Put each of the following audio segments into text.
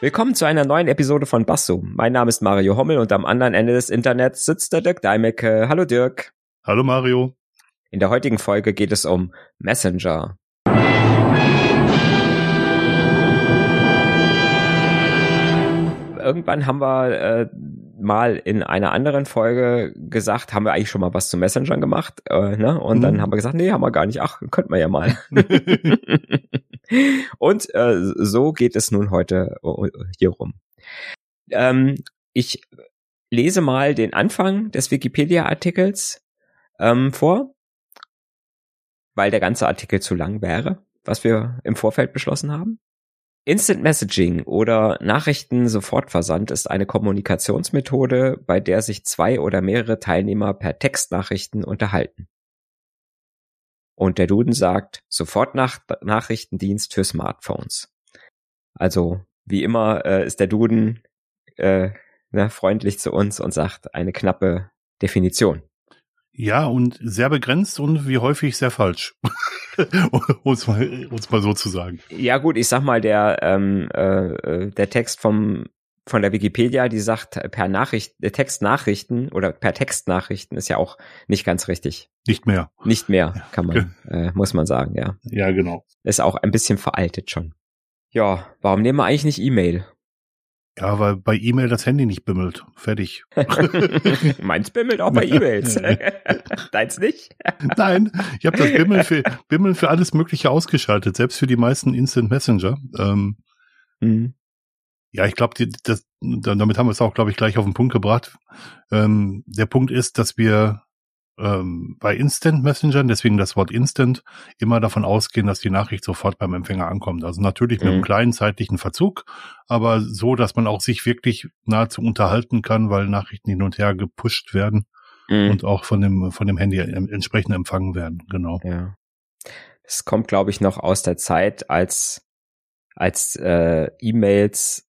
Willkommen zu einer neuen Episode von Basso. Mein Name ist Mario Hommel und am anderen Ende des Internets sitzt der Dirk Deimecke. Hallo Dirk. Hallo Mario. In der heutigen Folge geht es um Messenger. Irgendwann haben wir äh, mal in einer anderen Folge gesagt, haben wir eigentlich schon mal was zu Messengern gemacht, äh, ne? Und mhm. dann haben wir gesagt, nee, haben wir gar nicht. Ach, könnten wir ja mal. Und äh, so geht es nun heute äh, hier rum. Ähm, ich lese mal den Anfang des Wikipedia-Artikels ähm, vor, weil der ganze Artikel zu lang wäre, was wir im Vorfeld beschlossen haben. Instant Messaging oder Nachrichten-Sofortversand ist eine Kommunikationsmethode, bei der sich zwei oder mehrere Teilnehmer per Textnachrichten unterhalten. Und der Duden sagt Sofortnachrichtendienst für Smartphones. Also wie immer äh, ist der Duden äh, ne, freundlich zu uns und sagt eine knappe Definition. Ja, und sehr begrenzt und wie häufig sehr falsch. um es mal, mal so zu sagen. Ja gut, ich sag mal, der, ähm, äh, der Text vom von der Wikipedia, die sagt per Nachricht, äh, Textnachrichten oder per Textnachrichten ist ja auch nicht ganz richtig. Nicht mehr. Nicht mehr, kann man, äh, muss man sagen, ja. Ja, genau. Ist auch ein bisschen veraltet schon. Ja, warum nehmen wir eigentlich nicht E-Mail? Ja, weil bei E-Mail das Handy nicht bimmelt. Fertig. Meins bimmelt auch bei E-Mails. Deins nicht? Nein, ich habe das Bimmeln für, Bimmeln für alles Mögliche ausgeschaltet, selbst für die meisten Instant Messenger. Ähm, mhm. Ja, ich glaube, damit haben wir es auch, glaube ich, gleich auf den Punkt gebracht. Ähm, der Punkt ist, dass wir ähm, bei Instant Messengern, deswegen das Wort Instant, immer davon ausgehen, dass die Nachricht sofort beim Empfänger ankommt. Also natürlich mit mhm. einem kleinen zeitlichen Verzug, aber so, dass man auch sich wirklich nahezu unterhalten kann, weil Nachrichten hin und her gepusht werden mhm. und auch von dem, von dem Handy entsprechend empfangen werden. Genau. Ja. Es kommt, glaube ich, noch aus der Zeit, als als äh, E-Mails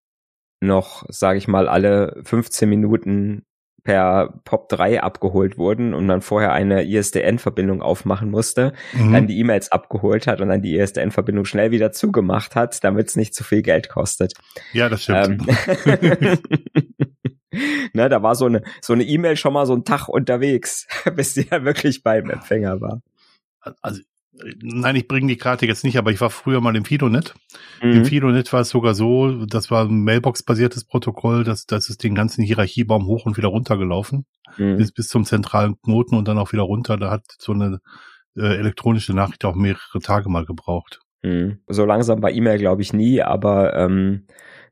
noch, sage ich mal, alle 15 Minuten per POP3 abgeholt wurden und man vorher eine ISDN-Verbindung aufmachen musste, mhm. dann die E-Mails abgeholt hat und dann die ISDN-Verbindung schnell wieder zugemacht hat, damit es nicht zu viel Geld kostet. Ja, das stimmt. Ähm, ne, da war so eine so eine E-Mail schon mal so einen Tag unterwegs, bis sie ja wirklich beim Empfänger war. Also nein, ich bringe die Karte jetzt nicht, aber ich war früher mal im Fidonet. Mhm. Im Fidonet war es sogar so, das war ein Mailbox-basiertes Protokoll, das, das ist den ganzen Hierarchiebaum hoch und wieder runter gelaufen, mhm. bis, bis zum zentralen Knoten und dann auch wieder runter. Da hat so eine äh, elektronische Nachricht auch mehrere Tage mal gebraucht. Mhm. So langsam bei E-Mail glaube ich nie, aber ähm,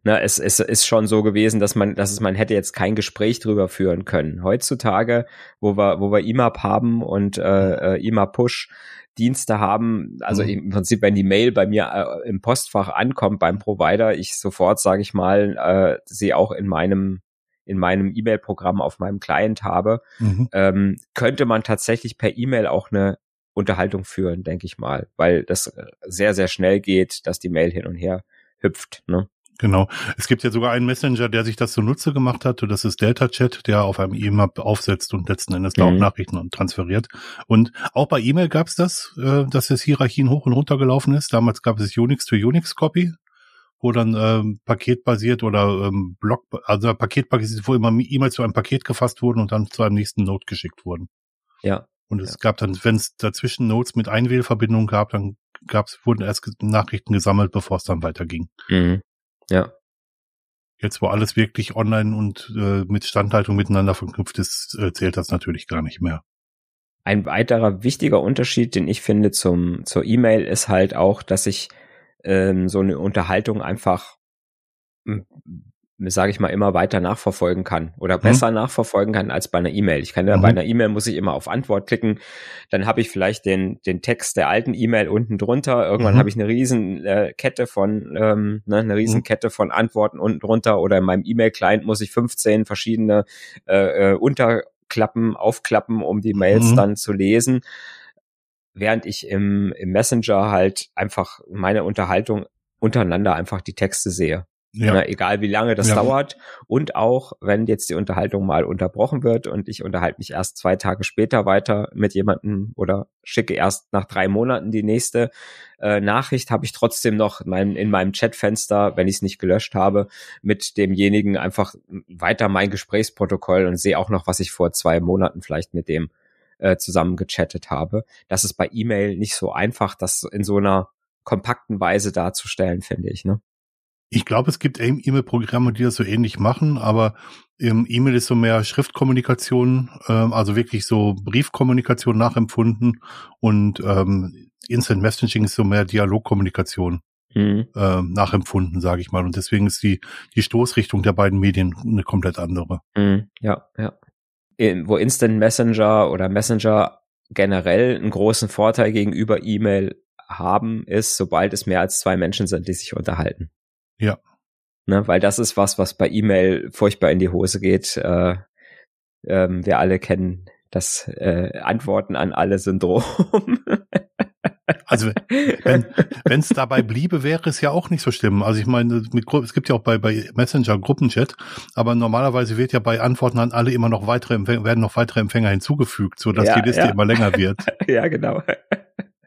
na, es, es ist schon so gewesen, dass man, dass es man hätte jetzt kein Gespräch drüber führen können. Heutzutage, wo wir, wo wir IMAP haben und äh, äh IMAP Push, Dienste haben, also mhm. im Prinzip, wenn die Mail bei mir äh, im Postfach ankommt beim Provider, ich sofort, sage ich mal, äh, sie auch in meinem in meinem E-Mail-Programm auf meinem Client habe, mhm. ähm, könnte man tatsächlich per E-Mail auch eine Unterhaltung führen, denke ich mal, weil das äh, sehr, sehr schnell geht, dass die Mail hin und her hüpft. Ne? Genau. Es gibt ja sogar einen Messenger, der sich das zunutze gemacht hat. Das ist Delta Chat, der auf einem E-Mail aufsetzt und letzten Endes mhm. da auch mhm. Nachrichten transferiert. Und auch bei E-Mail gab es das, äh, dass es Hierarchien hoch und runter gelaufen ist. Damals gab es Unix to Unix Copy, wo dann ähm, paketbasiert oder ähm, Block, also paketbasiert, wo immer E-Mails zu einem Paket gefasst wurden und dann zu einem nächsten Node geschickt wurden. Ja. Und es ja. gab dann, wenn es dazwischen Nodes mit Einwählverbindungen gab, dann gab's, wurden erst Nachrichten gesammelt, bevor es dann weiterging. Mhm. Ja. Jetzt, wo alles wirklich online und äh, mit Standhaltung miteinander verknüpft ist, äh, zählt das natürlich gar nicht mehr. Ein weiterer wichtiger Unterschied, den ich finde zum zur E-Mail, ist halt auch, dass ich ähm, so eine Unterhaltung einfach sage ich mal, immer weiter nachverfolgen kann oder mhm. besser mhm. nachverfolgen kann als bei einer E-Mail. Ich kann ja mhm. bei einer E-Mail muss ich immer auf Antwort klicken, dann habe ich vielleicht den den Text der alten E-Mail unten drunter. Irgendwann mhm. habe ich eine riesen äh, Kette von ähm, ne, eine riesen mhm. Kette von Antworten unten drunter oder in meinem E-Mail-Client muss ich 15 verschiedene äh, äh, Unterklappen aufklappen, um die Mails mhm. dann zu lesen. Während ich im, im Messenger halt einfach meine Unterhaltung untereinander einfach die Texte sehe. Ja. Na, egal wie lange das ja. dauert. Und auch, wenn jetzt die Unterhaltung mal unterbrochen wird und ich unterhalte mich erst zwei Tage später weiter mit jemandem oder schicke erst nach drei Monaten die nächste äh, Nachricht, habe ich trotzdem noch mein, in meinem Chatfenster, wenn ich es nicht gelöscht habe, mit demjenigen einfach weiter mein Gesprächsprotokoll und sehe auch noch, was ich vor zwei Monaten vielleicht mit dem äh, zusammen gechattet habe. Das ist bei E-Mail nicht so einfach, das in so einer kompakten Weise darzustellen, finde ich. Ne? Ich glaube, es gibt E-Mail-Programme, die das so ähnlich machen, aber im E-Mail ist so mehr Schriftkommunikation, ähm, also wirklich so Briefkommunikation nachempfunden und ähm, Instant Messaging ist so mehr Dialogkommunikation mhm. ähm, nachempfunden, sage ich mal. Und deswegen ist die die Stoßrichtung der beiden Medien eine komplett andere. Mhm. Ja, ja. In, wo Instant Messenger oder Messenger generell einen großen Vorteil gegenüber E-Mail haben, ist, sobald es mehr als zwei Menschen sind, die sich unterhalten. Ja. Ne, weil das ist was, was bei E-Mail furchtbar in die Hose geht. Äh, ähm, wir alle kennen das äh, Antworten an alle Syndrom. Also wenn es dabei bliebe, wäre es ja auch nicht so schlimm. Also ich meine, mit, es gibt ja auch bei, bei Messenger Gruppenchat, aber normalerweise wird ja bei Antworten an alle immer noch weitere werden noch weitere Empfänger hinzugefügt, so dass ja, die Liste ja. immer länger wird. ja, genau.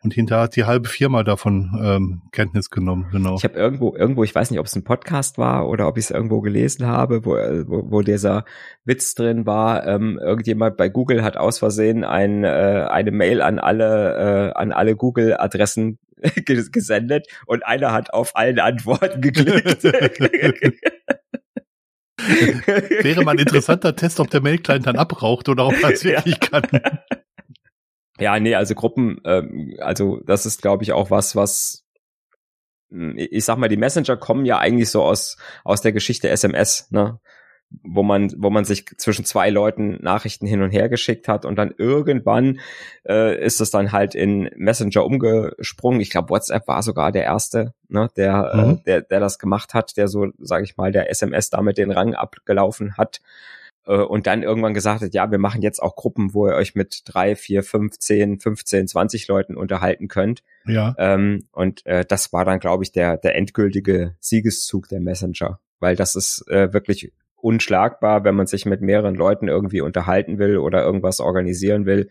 Und hinterher hat die halbe Firma davon ähm, Kenntnis genommen, genau. Ich habe irgendwo, irgendwo, ich weiß nicht, ob es ein Podcast war oder ob ich es irgendwo gelesen habe, wo, wo, wo dieser Witz drin war. Ähm, irgendjemand bei Google hat aus Versehen ein, äh, eine Mail an alle, äh, an alle Google-Adressen gesendet und einer hat auf allen Antworten geklickt. Wäre mal ein interessanter Test, ob der Mail-Client dann abraucht oder ob er es wirklich ja. kann. Ja, nee, also Gruppen, ähm, also das ist, glaube ich, auch was, was hm, ich sag mal, die Messenger kommen ja eigentlich so aus aus der Geschichte SMS, ne? wo man wo man sich zwischen zwei Leuten Nachrichten hin und her geschickt hat und dann irgendwann äh, ist es dann halt in Messenger umgesprungen. Ich glaube WhatsApp war sogar der erste, ne, der mhm. äh, der der das gemacht hat, der so sage ich mal der SMS damit den Rang abgelaufen hat äh, und dann irgendwann gesagt hat, ja, wir machen jetzt auch Gruppen, wo ihr euch mit drei, vier, fünf, zehn, 15, 20 Leuten unterhalten könnt. Ja. Ähm, und äh, das war dann, glaube ich, der, der endgültige Siegeszug der Messenger, weil das ist äh, wirklich unschlagbar, wenn man sich mit mehreren Leuten irgendwie unterhalten will oder irgendwas organisieren will,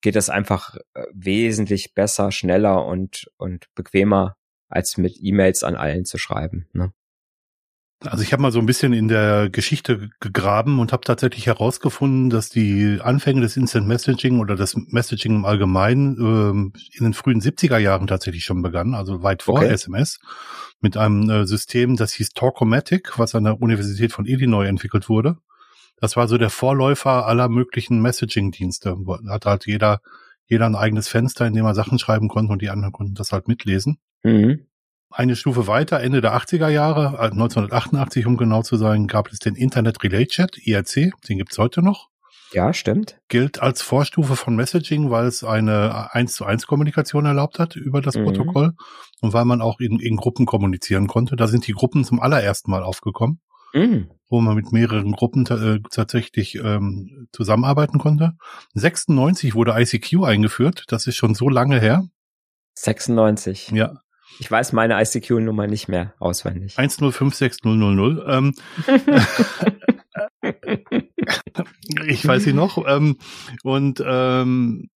geht das einfach äh, wesentlich besser, schneller und, und bequemer, als mit E-Mails an allen zu schreiben. Ne? Also ich habe mal so ein bisschen in der Geschichte gegraben und habe tatsächlich herausgefunden, dass die Anfänge des Instant Messaging oder das Messaging im Allgemeinen ähm, in den frühen 70er Jahren tatsächlich schon begann, also weit vor okay. SMS, mit einem äh, System, das hieß Talkomatic, was an der Universität von Illinois entwickelt wurde. Das war so der Vorläufer aller möglichen Messaging-Dienste. Hat halt jeder, jeder ein eigenes Fenster, in dem er Sachen schreiben konnte und die anderen konnten das halt mitlesen. Mhm. Eine Stufe weiter, Ende der 80er Jahre, 1988 äh, um genau zu sein, gab es den Internet Relay Chat, IRC, den gibt's heute noch. Ja, stimmt. Gilt als Vorstufe von Messaging, weil es eine 1 zu 1 Kommunikation erlaubt hat über das mhm. Protokoll und weil man auch in, in Gruppen kommunizieren konnte. Da sind die Gruppen zum allerersten Mal aufgekommen, mhm. wo man mit mehreren Gruppen äh, tatsächlich ähm, zusammenarbeiten konnte. 96 wurde ICQ eingeführt, das ist schon so lange her. 96. Ja. Ich weiß meine ICQ-Nummer nicht mehr auswendig. 1056000. Ähm, ich weiß sie noch. Ähm, und ähm,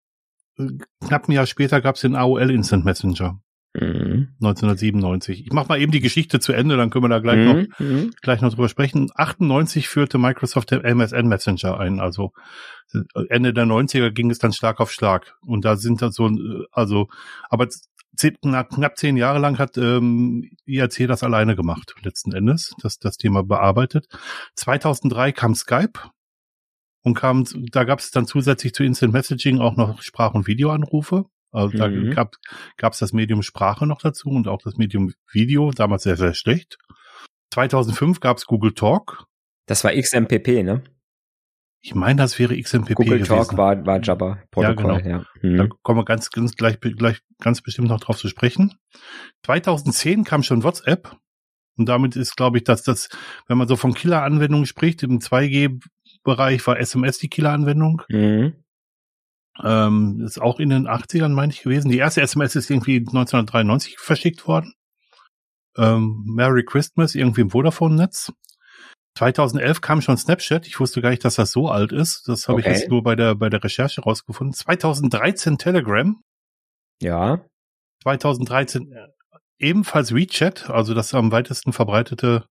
knapp ein Jahr später gab es den AOL Instant Messenger. Mhm. 1997. Ich mach mal eben die Geschichte zu Ende, dann können wir da gleich mhm. noch mhm. gleich noch drüber sprechen. 98 führte Microsoft den MSN Messenger ein, also Ende der 90er ging es dann Schlag auf Schlag und da sind dann so also aber knapp zehn Jahre lang hat ähm, IAC das alleine gemacht, letzten Endes, das, das Thema bearbeitet. 2003 kam Skype und kam, da gab es dann zusätzlich zu Instant Messaging auch noch Sprach- und Videoanrufe. Also da mhm. gab es das Medium Sprache noch dazu und auch das Medium Video, damals sehr, sehr schlecht. 2005 gab es Google Talk. Das war XMPP, ne? Ich meine, das wäre XMPP Google gewesen. Talk war, war Jabba Protokoll, ja. Genau. ja. Mhm. Da kommen wir ganz, ganz gleich, gleich ganz bestimmt noch drauf zu sprechen. 2010 kam schon WhatsApp. Und damit ist, glaube ich, dass das, wenn man so von Killer-Anwendungen spricht, im 2G-Bereich war SMS die Killer-Anwendung. Mhm. Ähm, ist auch in den 80ern, meine ich, gewesen. Die erste SMS ist irgendwie 1993 verschickt worden. ähm, Merry Christmas irgendwie im Vodafone-Netz. 2011 kam schon Snapchat. Ich wusste gar nicht, dass das so alt ist. Das habe okay. ich jetzt nur bei der, bei der Recherche rausgefunden. 2013 Telegram. Ja. 2013 äh, ebenfalls WeChat, also das am weitesten verbreitete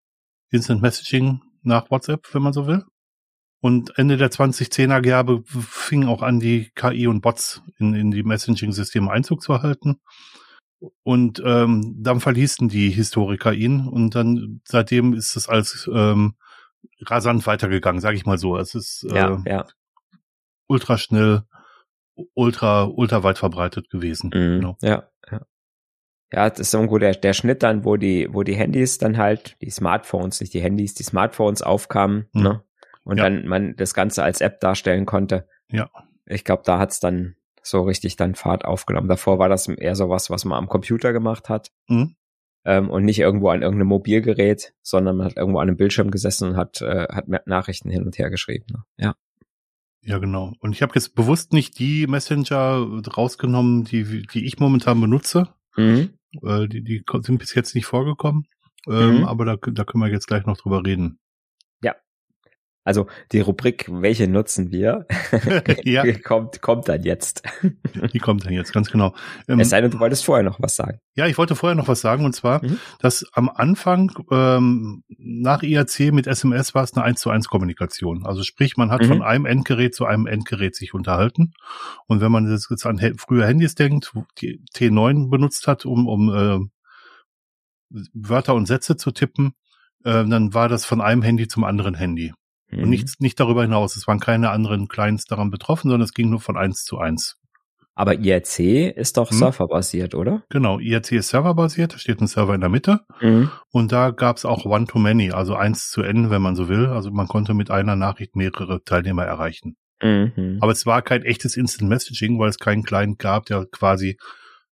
Instant Messaging nach WhatsApp, wenn man so will. Und Ende der 2010er Jahre fing auch an, die KI und Bots in, in die Messaging-Systeme Einzug zu erhalten. Und ähm, dann verließen die Historiker ihn und dann seitdem ist es als ähm, rasant weitergegangen, sage ich mal so. Es ist äh, ja, ja. ultra schnell, ultra, ultra weit verbreitet gewesen. Mhm, genau. Ja, ja. Ja, das ist irgendwo der, der Schnitt dann, wo die, wo die Handys dann halt, die Smartphones, nicht die Handys, die Smartphones aufkamen, mhm. ne? Und ja. dann man das Ganze als App darstellen konnte. Ja. Ich glaube, da hat's dann so richtig dann Fahrt aufgenommen. Davor war das eher so was, was man am Computer gemacht hat. Mhm ähm, und nicht irgendwo an irgendeinem Mobilgerät, sondern man hat irgendwo an einem Bildschirm gesessen und hat, äh, hat Nachrichten hin und her geschrieben. Ne? Ja. Ja, genau. Und ich habe jetzt bewusst nicht die Messenger rausgenommen, die, die ich momentan benutze. Mhm. Äh, die, die sind bis jetzt nicht vorgekommen. Ähm, mhm. Aber da, da können wir jetzt gleich noch drüber reden. Also die Rubrik, welche nutzen wir, ja. kommt, kommt dann jetzt. die kommt dann jetzt, ganz genau. Ähm, es sei denn, du wolltest vorher noch was sagen. Ja, ich wollte vorher noch was sagen, und zwar, mhm. dass am Anfang ähm, nach IAC mit SMS war es eine 1 zu 1 Kommunikation. Also sprich, man hat mhm. von einem Endgerät zu einem Endgerät sich unterhalten. Und wenn man jetzt an früher Handys denkt, die T9 benutzt hat, um, um äh, Wörter und Sätze zu tippen, äh, dann war das von einem Handy zum anderen Handy. Mhm. Und nichts, nicht darüber hinaus. Es waren keine anderen Clients daran betroffen, sondern es ging nur von eins zu eins. Aber IRC ist doch hm. serverbasiert, oder? Genau, IRC ist serverbasiert, da steht ein Server in der Mitte. Mhm. Und da gab es auch One-to-Many, also eins zu N, wenn man so will. Also man konnte mit einer Nachricht mehrere Teilnehmer erreichen. Mhm. Aber es war kein echtes Instant Messaging, weil es keinen Client gab, der quasi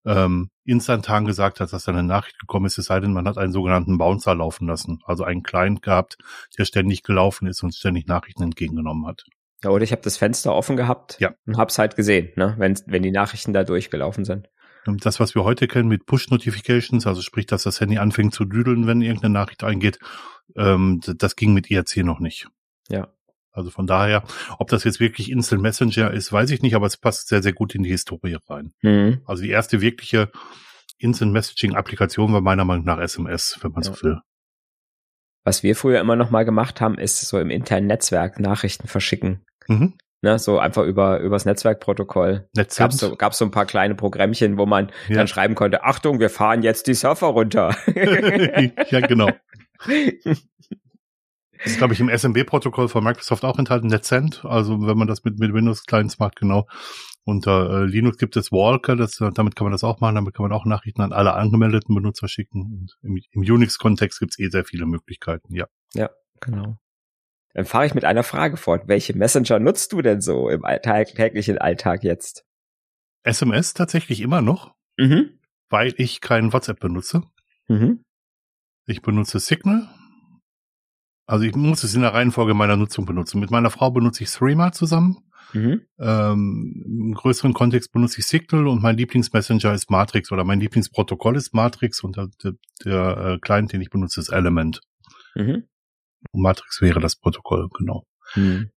ähm, instantan gesagt hat, dass eine Nachricht gekommen ist, es sei denn, man hat einen sogenannten Bouncer laufen lassen. Also einen Client gehabt, der ständig gelaufen ist und ständig Nachrichten entgegengenommen hat. Ja, oder ich habe das Fenster offen gehabt ja. und hab's halt gesehen, ne, wenn, wenn die Nachrichten da durchgelaufen sind. Das, was wir heute kennen mit Push-Notifications, also sprich, dass das Handy anfängt zu düdeln, wenn irgendeine Nachricht eingeht, ähm, das ging mit IRC noch nicht. Ja. Also von daher, ob das jetzt wirklich Instant Messenger ist, weiß ich nicht, aber es passt sehr, sehr gut in die Historie rein. Mhm. Also die erste wirkliche Instant Messaging Applikation war meiner Meinung nach SMS, wenn man ja. so will. Was wir früher immer noch mal gemacht haben, ist so im internen Netzwerk Nachrichten verschicken. Mhm. Ne, so einfach über übers Netzwerkprotokoll. Gab so, gab's so ein paar kleine Programmchen, wo man ja. dann schreiben konnte, Achtung, wir fahren jetzt die Surfer runter. ja, genau. Das ist, glaube ich, im SMB-Protokoll von Microsoft auch enthalten, Netcent. Also wenn man das mit, mit Windows-Clients macht, genau. Unter äh, Linux gibt es Walker, das, damit kann man das auch machen, damit kann man auch Nachrichten an alle angemeldeten Benutzer schicken. Und im, im Unix-Kontext gibt es eh sehr viele Möglichkeiten, ja. Ja, genau. Dann fahre ich mit einer Frage fort. Welche Messenger nutzt du denn so im Alltag, täglichen Alltag jetzt? SMS tatsächlich immer noch, mhm. weil ich keinen WhatsApp benutze. Mhm. Ich benutze Signal, also ich muss es in der Reihenfolge meiner Nutzung benutzen. Mit meiner Frau benutze ich Threema zusammen. Mhm. Ähm, Im größeren Kontext benutze ich Signal und mein Lieblingsmessenger ist Matrix oder mein Lieblingsprotokoll ist Matrix und der, der, der äh, Client, den ich benutze, ist Element. Mhm. Und Matrix wäre das Protokoll, genau. Mhm.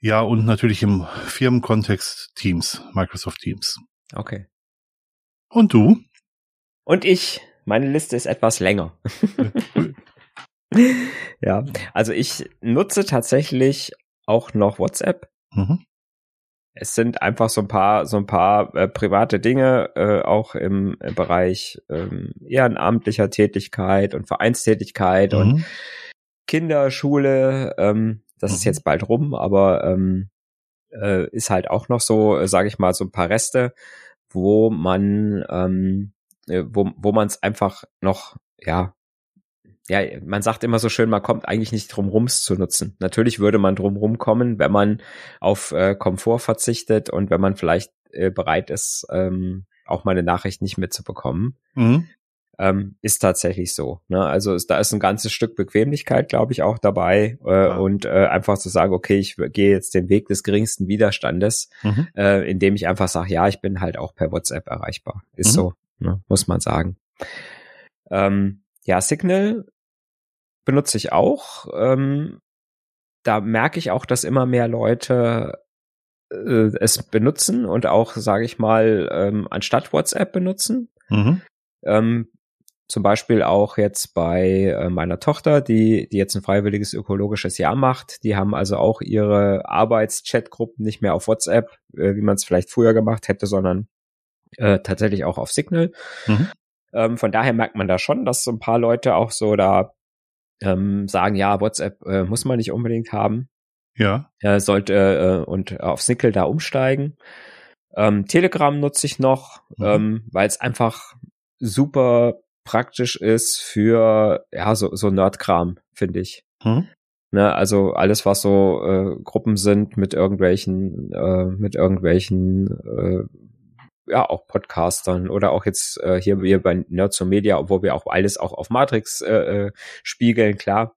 Ja, und natürlich im Firmenkontext Teams, Microsoft Teams. Okay. Und du? Und ich, meine Liste ist etwas länger. ja, also ich nutze tatsächlich auch noch WhatsApp. Mhm. Es sind einfach so ein paar, so ein paar äh, private Dinge, äh, auch im, im Bereich ähm, ehrenamtlicher Tätigkeit und Vereinstätigkeit mhm. und Kinderschule. Ähm, das mhm. ist jetzt bald rum, aber ähm, äh, ist halt auch noch so, äh, sage ich mal, so ein paar Reste, wo man, ähm, äh, wo, wo man es einfach noch, ja, ja, man sagt immer so schön, man kommt eigentlich nicht drum rum, es zu nutzen. Natürlich würde man drum rumkommen, wenn man auf äh, Komfort verzichtet und wenn man vielleicht äh, bereit ist, ähm, auch mal eine Nachricht nicht mitzubekommen. Mhm. Ähm, ist tatsächlich so. Ne? Also ist, da ist ein ganzes Stück Bequemlichkeit, glaube ich, auch dabei äh, ja. und äh, einfach zu sagen, okay, ich gehe jetzt den Weg des geringsten Widerstandes, mhm. äh, indem ich einfach sage, ja, ich bin halt auch per WhatsApp erreichbar. Ist mhm. so, ne? muss man sagen. Ähm, ja, Signal benutze ich auch. Ähm, da merke ich auch, dass immer mehr Leute äh, es benutzen und auch, sage ich mal, ähm, anstatt WhatsApp benutzen. Mhm. Ähm, zum Beispiel auch jetzt bei äh, meiner Tochter, die, die jetzt ein freiwilliges ökologisches Jahr macht. Die haben also auch ihre Arbeitschatgruppen nicht mehr auf WhatsApp, äh, wie man es vielleicht früher gemacht hätte, sondern äh, tatsächlich auch auf Signal. Mhm. Ähm, von daher merkt man da schon, dass so ein paar Leute auch so da ähm, sagen, ja, WhatsApp äh, muss man nicht unbedingt haben. Ja. Äh, sollte äh, und auf Signal da umsteigen. Ähm, Telegram nutze ich noch, mhm. ähm, weil es einfach super praktisch ist für ja so so Nerdkram, finde ich. Mhm. Ne, also alles, was so äh, Gruppen sind mit irgendwelchen, äh, mit irgendwelchen äh, ja auch Podcastern oder auch jetzt äh, hier wir bei Nerds und Media, obwohl wir auch alles auch auf Matrix äh, äh, spiegeln, klar.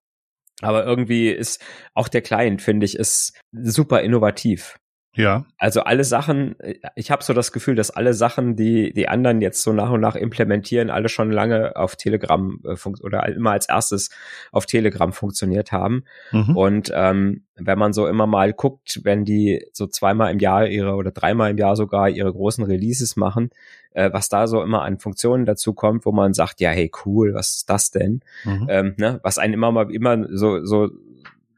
Aber irgendwie ist auch der Client, finde ich, ist super innovativ. Ja. Also alle Sachen, ich habe so das Gefühl, dass alle Sachen, die die anderen jetzt so nach und nach implementieren, alle schon lange auf Telegram äh, oder immer als erstes auf Telegram funktioniert haben. Mhm. Und ähm, wenn man so immer mal guckt, wenn die so zweimal im Jahr ihre oder dreimal im Jahr sogar ihre großen Releases machen, äh, was da so immer an Funktionen dazu kommt, wo man sagt, ja, hey, cool, was ist das denn? Mhm. Ähm, ne? Was einen immer mal immer so so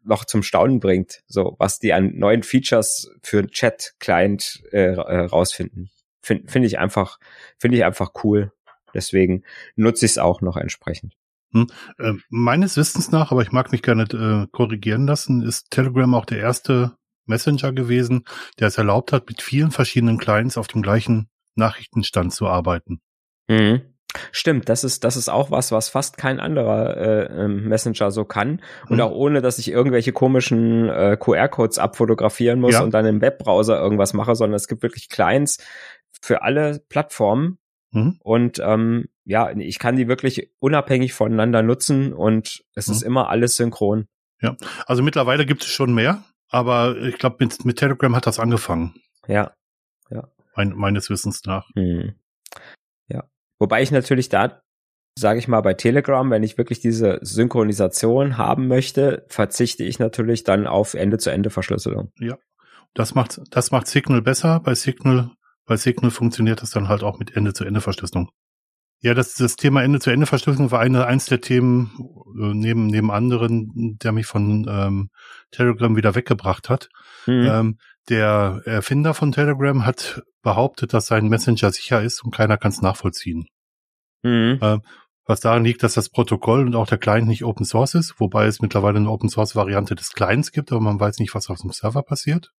noch zum Staunen bringt, so was die an neuen Features für Chat-Client äh, äh, rausfinden. Finde find ich einfach, finde ich einfach cool. Deswegen nutze ich es auch noch entsprechend. Hm, äh, meines Wissens nach, aber ich mag mich gerne äh, korrigieren lassen, ist Telegram auch der erste Messenger gewesen, der es erlaubt hat, mit vielen verschiedenen Clients auf dem gleichen Nachrichtenstand zu arbeiten. Mhm. Stimmt, das ist das ist auch was, was fast kein anderer äh, ähm, Messenger so kann und mhm. auch ohne, dass ich irgendwelche komischen äh, QR-Codes abfotografieren muss ja. und dann im Webbrowser irgendwas mache, sondern es gibt wirklich Clients für alle Plattformen mhm. und ähm, ja, ich kann die wirklich unabhängig voneinander nutzen und es mhm. ist immer alles synchron. Ja, also mittlerweile gibt es schon mehr, aber ich glaube mit mit Telegram hat das angefangen. Ja, ja. Mein, meines Wissens nach. Hm. Wobei ich natürlich da, sage ich mal, bei Telegram, wenn ich wirklich diese Synchronisation haben möchte, verzichte ich natürlich dann auf Ende-zu-Ende-Verschlüsselung. Ja, das macht, das macht Signal besser. Bei Signal, bei Signal funktioniert das dann halt auch mit Ende-zu-Ende-Verschlüsselung. Ja, das, das Thema Ende-zu-Ende-Verschlüsselung war eine, eins der Themen äh, neben, neben anderen, der mich von ähm, Telegram wieder weggebracht hat. Mhm. Ähm, der Erfinder von Telegram hat behauptet, dass sein Messenger sicher ist und keiner kann es nachvollziehen. Mhm. Äh, was daran liegt, dass das Protokoll und auch der Client nicht Open Source ist, wobei es mittlerweile eine Open Source Variante des Clients gibt, aber man weiß nicht, was auf dem Server passiert.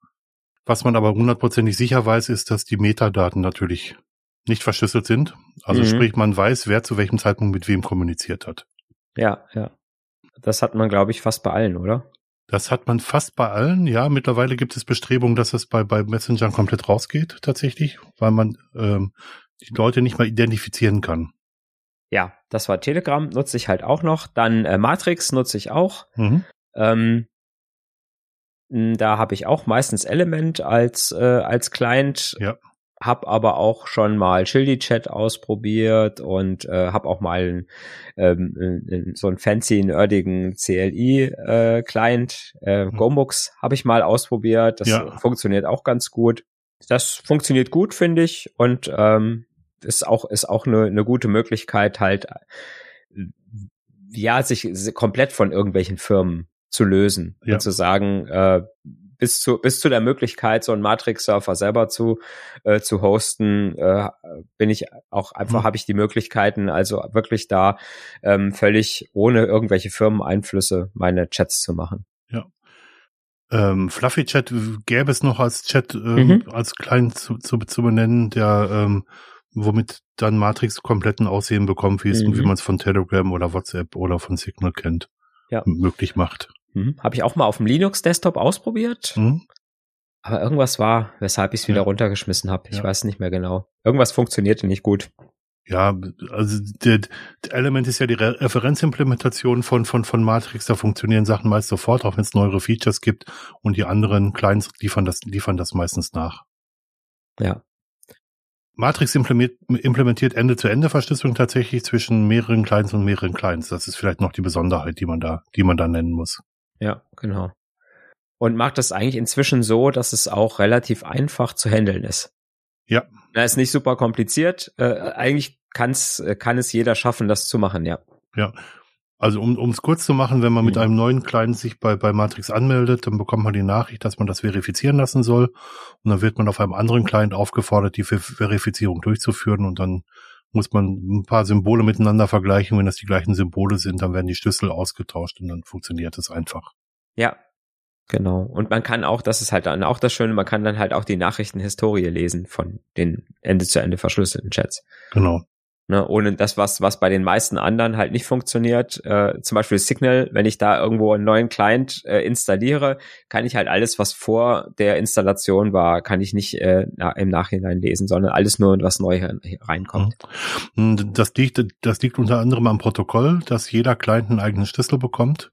Was man aber hundertprozentig sicher weiß, ist, dass die Metadaten natürlich nicht verschlüsselt sind. Also mhm. sprich, man weiß, wer zu welchem Zeitpunkt mit wem kommuniziert hat. Ja, ja. Das hat man, glaube ich, fast bei allen, oder? Das hat man fast bei allen, ja. Mittlerweile gibt es Bestrebungen, dass es bei, bei Messengern komplett rausgeht, tatsächlich, weil man ähm, die Leute nicht mal identifizieren kann. Ja, das war Telegram, nutze ich halt auch noch. Dann äh, Matrix nutze ich auch. Mhm. Ähm, da habe ich auch meistens Element als, äh, als Client. Ja hab aber auch schon mal Childy Chat ausprobiert und äh, habe auch mal ähm, so einen fancy nerdigen CLI äh, Client äh, mhm. Gomux habe ich mal ausprobiert. Das ja. funktioniert auch ganz gut. Das funktioniert gut, finde ich und ähm, ist auch ist auch eine, eine gute Möglichkeit halt ja sich komplett von irgendwelchen Firmen zu lösen ja. und zu sagen, äh, bis zu bis zu der Möglichkeit, so einen Matrix-Surfer selber zu äh, zu hosten, äh, bin ich auch einfach mhm. habe ich die Möglichkeiten, also wirklich da ähm, völlig ohne irgendwelche Firmeneinflüsse meine Chats zu machen. Ja. Ähm, Fluffy Chat gäbe es noch als Chat ähm, mhm. als klein zu, zu, zu benennen, der ähm, womit dann Matrix kompletten Aussehen bekommt, wie es, mhm. wie man es von Telegram oder WhatsApp oder von Signal kennt, ja. möglich macht. Mhm. Habe ich auch mal auf dem Linux-Desktop ausprobiert. Mhm. Aber irgendwas war, weshalb ich es wieder ja. runtergeschmissen habe. Ich ja. weiß nicht mehr genau. Irgendwas funktionierte nicht gut. Ja, also der, der Element ist ja die Re Referenzimplementation von, von, von Matrix. Da funktionieren Sachen meist sofort, auch wenn es neuere Features gibt. Und die anderen Clients liefern das, liefern das meistens nach. Ja. Matrix implementiert Ende-zu-Ende-Verschlüsselung tatsächlich zwischen mehreren Clients und mehreren Clients. Das ist vielleicht noch die Besonderheit, die man da, die man da nennen muss. Ja, genau. Und macht das eigentlich inzwischen so, dass es auch relativ einfach zu handeln ist. Ja. Das ist nicht super kompliziert. Äh, eigentlich kann's, kann es jeder schaffen, das zu machen, ja. Ja. Also um es kurz zu machen, wenn man mit mhm. einem neuen Client sich bei, bei Matrix anmeldet, dann bekommt man die Nachricht, dass man das verifizieren lassen soll. Und dann wird man auf einem anderen Client aufgefordert, die Verifizierung durchzuführen. Und dann muss man ein paar Symbole miteinander vergleichen. Wenn das die gleichen Symbole sind, dann werden die Schlüssel ausgetauscht und dann funktioniert es einfach. Ja, Genau. Und man kann auch, das ist halt dann auch das Schöne, man kann dann halt auch die Nachrichtenhistorie lesen von den Ende-zu-Ende verschlüsselten Chats. Genau. Ne, ohne das, was, was bei den meisten anderen halt nicht funktioniert. Äh, zum Beispiel Signal, wenn ich da irgendwo einen neuen Client äh, installiere, kann ich halt alles, was vor der Installation war, kann ich nicht äh, na, im Nachhinein lesen, sondern alles nur, was neu reinkommt. Mhm. Das liegt, das liegt unter anderem am Protokoll, dass jeder Client einen eigenen Schlüssel bekommt.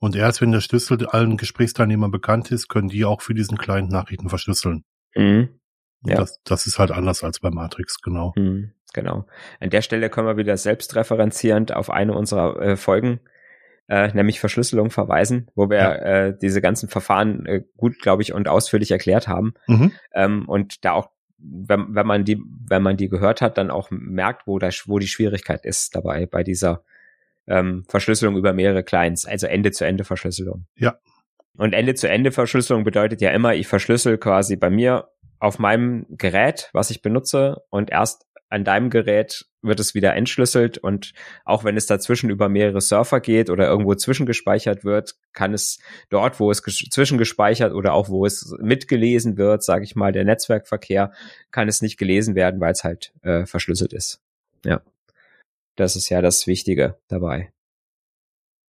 Und erst wenn der Schlüssel allen Gesprächsteilnehmern bekannt ist, können die auch für diesen Client Nachrichten verschlüsseln. Mhm. Ja. Das, das ist halt anders als bei Matrix, genau. Mhm. Genau. An der Stelle können wir wieder selbstreferenzierend auf eine unserer äh, Folgen, äh, nämlich Verschlüsselung verweisen, wo wir ja. äh, diese ganzen Verfahren äh, gut, glaube ich, und ausführlich erklärt haben. Mhm. Ähm, und da auch, wenn, wenn man die, wenn man die gehört hat, dann auch merkt, wo da, wo die Schwierigkeit ist dabei bei dieser ähm, Verschlüsselung über mehrere Clients, also Ende-zu-Ende-Verschlüsselung. Ja. Und Ende-zu-Ende-Verschlüsselung bedeutet ja immer, ich verschlüssel quasi bei mir auf meinem Gerät, was ich benutze, und erst an deinem Gerät wird es wieder entschlüsselt und auch wenn es dazwischen über mehrere Surfer geht oder irgendwo zwischengespeichert wird, kann es dort, wo es zwischengespeichert oder auch wo es mitgelesen wird, sage ich mal, der Netzwerkverkehr, kann es nicht gelesen werden, weil es halt äh, verschlüsselt ist. Ja, das ist ja das Wichtige dabei.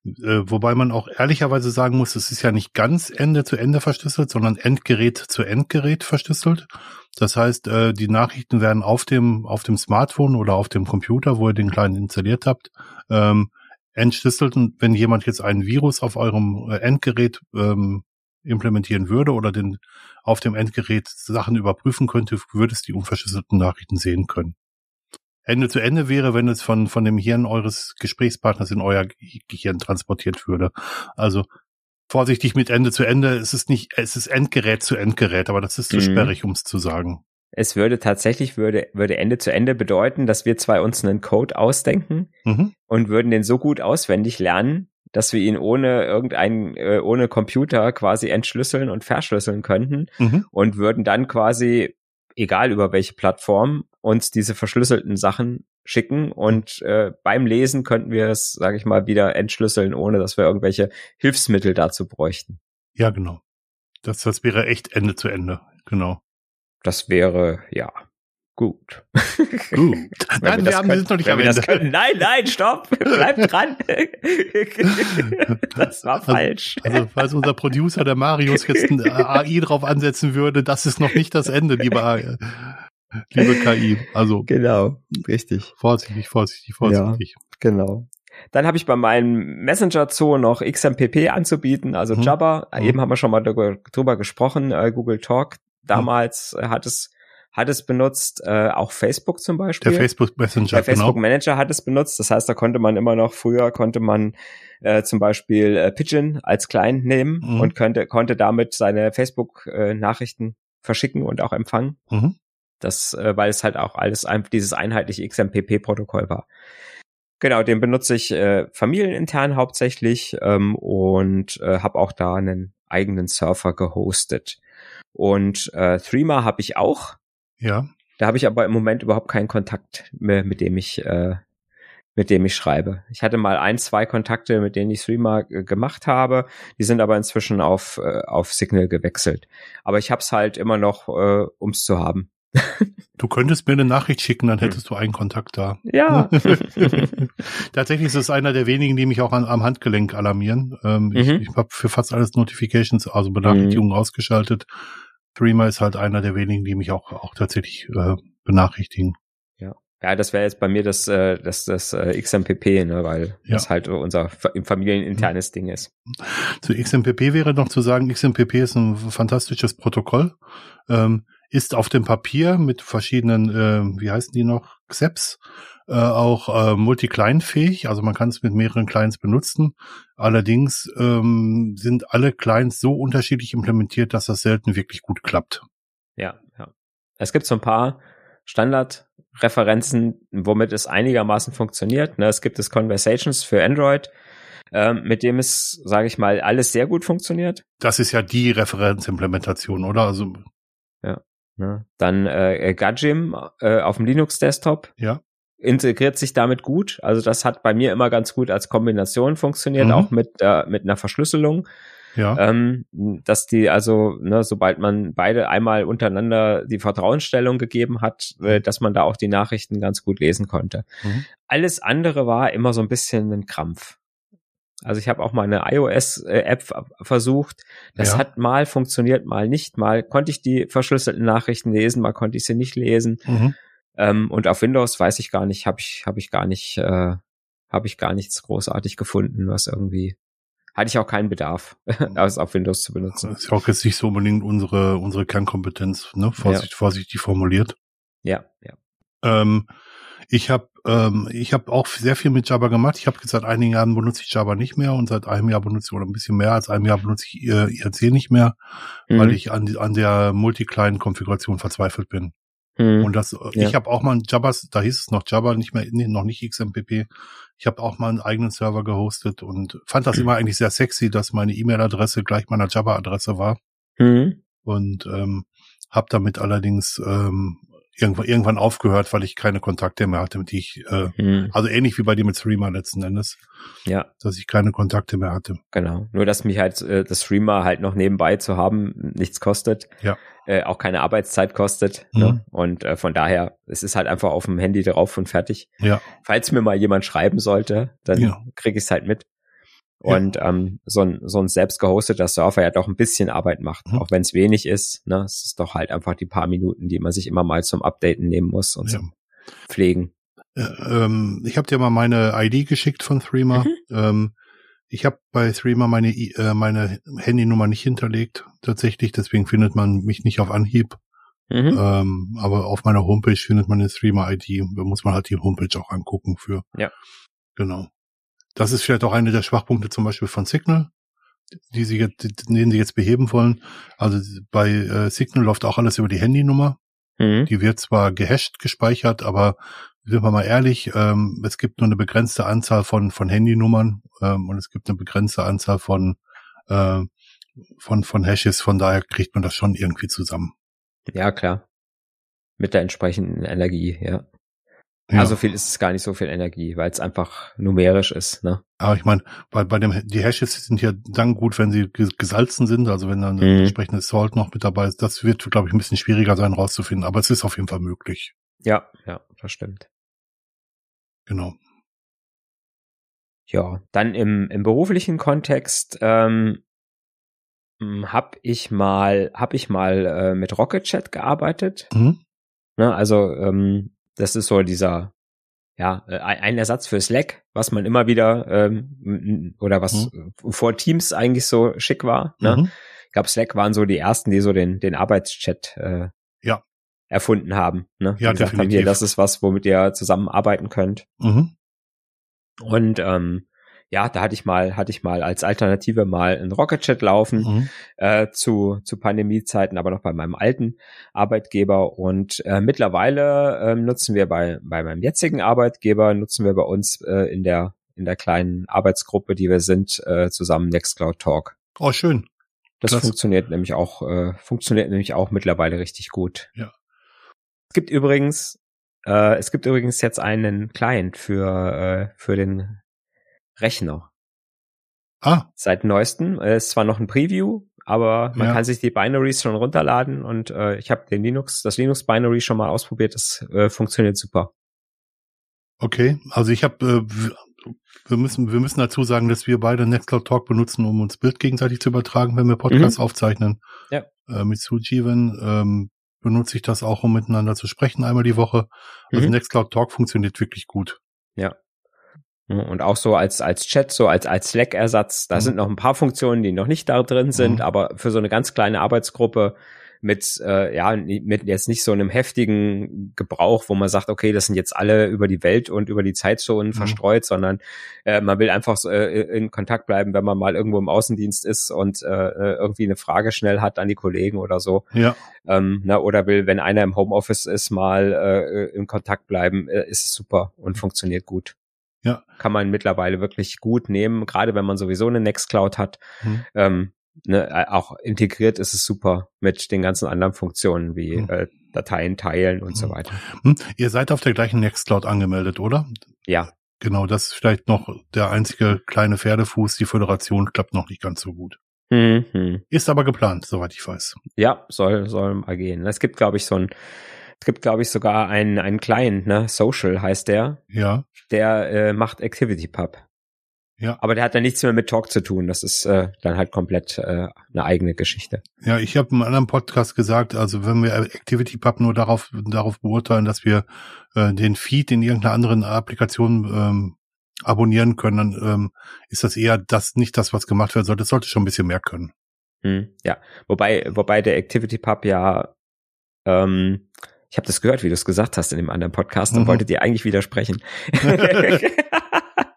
Äh, wobei man auch ehrlicherweise sagen muss, es ist ja nicht ganz Ende zu Ende verschlüsselt, sondern Endgerät zu Endgerät verschlüsselt. Das heißt, äh, die Nachrichten werden auf dem, auf dem Smartphone oder auf dem Computer, wo ihr den kleinen installiert habt, ähm, entschlüsselt. Und wenn jemand jetzt einen Virus auf eurem äh, Endgerät ähm, implementieren würde oder den auf dem Endgerät Sachen überprüfen könnte, würde es die unverschlüsselten Nachrichten sehen können. Ende zu Ende wäre, wenn es von, von dem Hirn eures Gesprächspartners in euer Gehirn transportiert würde. Also vorsichtig mit Ende zu Ende. Es ist nicht, es ist Endgerät zu Endgerät, aber das ist zu mhm. sperrig, um es zu sagen. Es würde tatsächlich, würde, würde Ende zu Ende bedeuten, dass wir zwei uns einen Code ausdenken mhm. und würden den so gut auswendig lernen, dass wir ihn ohne irgendeinen, äh, ohne Computer quasi entschlüsseln und verschlüsseln könnten mhm. und würden dann quasi egal über welche Plattform, uns diese verschlüsselten Sachen schicken und äh, beim Lesen könnten wir es, sage ich mal, wieder entschlüsseln, ohne dass wir irgendwelche Hilfsmittel dazu bräuchten. Ja, genau. Das, das wäre echt Ende zu Ende, genau. Das wäre, ja, Gut. Gut. nein, wir, wir haben, können, sind noch nicht am Ende. Nein, nein, stopp. Bleib dran. das war also, falsch. Also, falls unser Producer, der Marius, jetzt ein AI drauf ansetzen würde, das ist noch nicht das Ende, liebe, liebe KI. Also. Genau. Richtig. Vorsichtig, vorsichtig, vorsichtig. Ja, genau. Dann habe ich bei meinem Messenger Zoo noch XMPP anzubieten, also mhm. Jabba. Mhm. Eben haben wir schon mal drüber, gesprochen, äh, Google Talk. Damals mhm. hat es hat es benutzt, äh, auch Facebook zum Beispiel. Der Facebook Messenger, Der Facebook genau. Manager hat es benutzt. Das heißt, da konnte man immer noch, früher konnte man äh, zum Beispiel äh, Pigeon als Client nehmen mhm. und könnte, konnte damit seine Facebook-Nachrichten äh, verschicken und auch empfangen. Mhm. Das, äh, weil es halt auch alles ein, dieses einheitliche XMPP-Protokoll war. Genau, den benutze ich äh, familienintern hauptsächlich ähm, und äh, habe auch da einen eigenen Surfer gehostet. Und äh, Threema habe ich auch. Ja. Da habe ich aber im Moment überhaupt keinen Kontakt mehr, mit dem ich äh, mit dem ich schreibe. Ich hatte mal ein, zwei Kontakte, mit denen ich Streamer äh, gemacht habe. Die sind aber inzwischen auf, äh, auf Signal gewechselt. Aber ich habe es halt immer noch, äh, ums zu haben. Du könntest mir eine Nachricht schicken, dann hättest du einen Kontakt da. Ja. Tatsächlich ist es einer der wenigen, die mich auch an, am Handgelenk alarmieren. Ähm, mhm. Ich, ich habe für fast alles Notifications, also Benachrichtigungen mhm. ausgeschaltet. Streamer ist halt einer der wenigen, die mich auch, auch tatsächlich äh, benachrichtigen. Ja. Ja, das wäre jetzt bei mir das, äh, das, das äh, XMPP, ne, weil ja. das halt unser familieninternes Ding ist. Zu XMPP wäre noch zu sagen, XMPP ist ein fantastisches Protokoll. Ähm, ist auf dem Papier mit verschiedenen, äh, wie heißen die noch, XEPs, äh, auch äh, multi-client-fähig. Also man kann es mit mehreren Clients benutzen. Allerdings ähm, sind alle Clients so unterschiedlich implementiert, dass das selten wirklich gut klappt. Ja, ja. Es gibt so ein paar Standardreferenzen, womit es einigermaßen funktioniert. Ne, es gibt das Conversations für Android, ähm, mit dem es, sage ich mal, alles sehr gut funktioniert. Das ist ja die Referenzimplementation, oder? Also ja. Ne? Dann äh, Gajim äh, auf dem Linux-Desktop. Ja. Integriert sich damit gut. Also das hat bei mir immer ganz gut als Kombination funktioniert, mhm. auch mit, äh, mit einer Verschlüsselung. Ja. Ähm, dass die also, ne, sobald man beide einmal untereinander die Vertrauensstellung gegeben hat, äh, dass man da auch die Nachrichten ganz gut lesen konnte. Mhm. Alles andere war immer so ein bisschen ein Krampf. Also ich habe auch mal eine iOS-App versucht. Das ja. hat mal funktioniert, mal nicht. Mal konnte ich die verschlüsselten Nachrichten lesen, mal konnte ich sie nicht lesen. Mhm. Ähm, und auf Windows weiß ich gar nicht, habe ich habe ich gar nicht äh, habe ich gar nichts großartig gefunden, was irgendwie hatte ich auch keinen Bedarf, das auf Windows zu benutzen. Das ist auch jetzt nicht so unbedingt unsere unsere Kernkompetenz, ne? Vorsicht, ja. vorsichtig formuliert. Ja, ja. Ähm, ich habe ähm, ich habe auch sehr viel mit Java gemacht. Ich habe seit einigen Jahren benutze ich Java nicht mehr und seit einem Jahr benutze ich oder ein bisschen mehr als einem Jahr benutze ich äh, IRC nicht mehr, mhm. weil ich an, an der Multi-Client-Konfiguration verzweifelt bin. Mhm. Und das, äh, ja. ich habe auch mal Java, da hieß es noch Java, nicht mehr, nee, noch nicht XMPP. Ich habe auch mal einen eigenen Server gehostet und fand das mhm. immer eigentlich sehr sexy, dass meine E-Mail-Adresse gleich meiner Java-Adresse war. Mhm. Und ähm, habe damit allerdings ähm, irgendwann, irgendwann aufgehört, weil ich keine Kontakte mehr hatte, mit die ich, äh, hm. also ähnlich wie bei dir mit Streamer letzten Endes. Ja. Dass ich keine Kontakte mehr hatte. Genau. Nur, dass mich halt äh, das Streamer halt noch nebenbei zu haben nichts kostet. Ja. Äh, auch keine Arbeitszeit kostet. Ne? Mhm. Ne? Und äh, von daher, es ist halt einfach auf dem Handy drauf und fertig. Ja. Falls mir mal jemand schreiben sollte, dann ja. krieg ich es halt mit. Und ja. ähm, so ein, so ein selbst gehosteter Server ja doch ein bisschen Arbeit macht, mhm. auch wenn es wenig ist. Ne? Es ist doch halt einfach die paar Minuten, die man sich immer mal zum Updaten nehmen muss und ja. zum Pflegen. Äh, ähm, ich habe dir mal meine ID geschickt von Threema. Mhm. Ähm, ich habe bei Threema meine, äh, meine Handynummer nicht hinterlegt, tatsächlich. Deswegen findet man mich nicht auf Anhieb. Mhm. Ähm, aber auf meiner Homepage findet man eine Threema ID. Da muss man halt die Homepage auch angucken für. Ja. Genau. Das ist vielleicht auch eine der Schwachpunkte zum Beispiel von Signal, die sie jetzt, den sie jetzt beheben wollen. Also bei äh, Signal läuft auch alles über die Handynummer. Mhm. Die wird zwar gehasht gespeichert, aber sind wir mal ehrlich, ähm, es gibt nur eine begrenzte Anzahl von, von Handynummern ähm, und es gibt eine begrenzte Anzahl von, äh, von, von Hashes, von daher kriegt man das schon irgendwie zusammen. Ja, klar. Mit der entsprechenden Energie, ja. Ja. Also viel ist es gar nicht so viel Energie, weil es einfach numerisch ist. Ne? Aber ich meine, bei, bei dem die Hashes sind ja dann gut, wenn sie gesalzen sind, also wenn dann mhm. entsprechendes Salt noch mit dabei ist. Das wird, glaube ich, ein bisschen schwieriger sein rauszufinden, aber es ist auf jeden Fall möglich. Ja, ja, das stimmt. Genau. Ja, dann im, im beruflichen Kontext ähm, habe ich mal hab ich mal äh, mit Rocket Chat gearbeitet. Mhm. Ne, also ähm, das ist so dieser, ja, äh, ein Ersatz für Slack, was man immer wieder ähm, oder was mhm. vor Teams eigentlich so schick war. Ne? Mhm. Ich glaube, Slack waren so die ersten, die so den, den Arbeitschat äh, ja. erfunden haben. Ne? Ja, gesagt definitiv. haben, hier, das ist was, womit ihr zusammenarbeiten könnt. Mhm. Und ähm, ja, da hatte ich mal, hatte ich mal als Alternative mal einen Rocket Chat laufen mhm. äh, zu, zu Pandemiezeiten, aber noch bei meinem alten Arbeitgeber. Und äh, mittlerweile äh, nutzen wir bei, bei meinem jetzigen Arbeitgeber, nutzen wir bei uns äh, in der in der kleinen Arbeitsgruppe, die wir sind, äh, zusammen Nextcloud Talk. Oh, schön. Das Klasse. funktioniert nämlich auch, äh, funktioniert nämlich auch mittlerweile richtig gut. Ja. Es gibt übrigens, äh, es gibt übrigens jetzt einen Client für, äh, für den Rechner. Ah. Seit neuestem. Äh, ist zwar noch ein Preview, aber man ja. kann sich die Binaries schon runterladen und äh, ich habe den Linux, das Linux Binary schon mal ausprobiert. Das äh, funktioniert super. Okay, also ich habe, äh, wir müssen, wir müssen dazu sagen, dass wir beide Nextcloud Talk benutzen, um uns Bild gegenseitig zu übertragen, wenn wir Podcasts mhm. aufzeichnen. Ja. Äh, mit Sujiven ähm, benutze ich das auch, um miteinander zu sprechen einmal die Woche. Also mhm. Nextcloud Talk funktioniert wirklich gut. Ja. Ne, und auch so als, als Chat, so als, als Slack-Ersatz. Da mhm. sind noch ein paar Funktionen, die noch nicht da drin sind, mhm. aber für so eine ganz kleine Arbeitsgruppe mit, äh, ja, mit jetzt nicht so einem heftigen Gebrauch, wo man sagt, okay, das sind jetzt alle über die Welt und über die Zeitzonen mhm. verstreut, sondern äh, man will einfach so, äh, in Kontakt bleiben, wenn man mal irgendwo im Außendienst ist und äh, äh irgendwie eine Frage schnell hat an die Kollegen oder so. Ja. Ähm, na, oder will, wenn einer im Homeoffice ist, mal äh, in Kontakt bleiben, äh, ist es super und funktioniert gut. Ja. Kann man mittlerweile wirklich gut nehmen, gerade wenn man sowieso eine Nextcloud hat. Mhm. Ähm, ne, auch integriert ist es super mit den ganzen anderen Funktionen wie mhm. äh, Dateien teilen und mhm. so weiter. Ihr seid auf der gleichen Nextcloud angemeldet, oder? Ja. Genau, das ist vielleicht noch der einzige kleine Pferdefuß. Die Föderation klappt noch nicht ganz so gut. Mhm. Ist aber geplant, soweit ich weiß. Ja, soll, soll mal gehen. Es gibt, glaube ich, so ein, es gibt, glaube ich, sogar einen, einen Client, ne? Social heißt der. Ja. Der äh, macht ActivityPub. Ja. Aber der hat dann nichts mehr mit Talk zu tun. Das ist äh, dann halt komplett äh, eine eigene Geschichte. Ja, ich habe im anderen Podcast gesagt, also wenn wir ActivityPub nur darauf darauf beurteilen, dass wir äh, den Feed in irgendeiner anderen Applikation ähm, abonnieren können, dann ähm, ist das eher das nicht das, was gemacht werden sollte. Das sollte schon ein bisschen mehr können. Hm, ja, wobei wobei der ActivityPub ja ähm, ich habe das gehört, wie du es gesagt hast in dem anderen Podcast und mhm. wollte dir eigentlich widersprechen.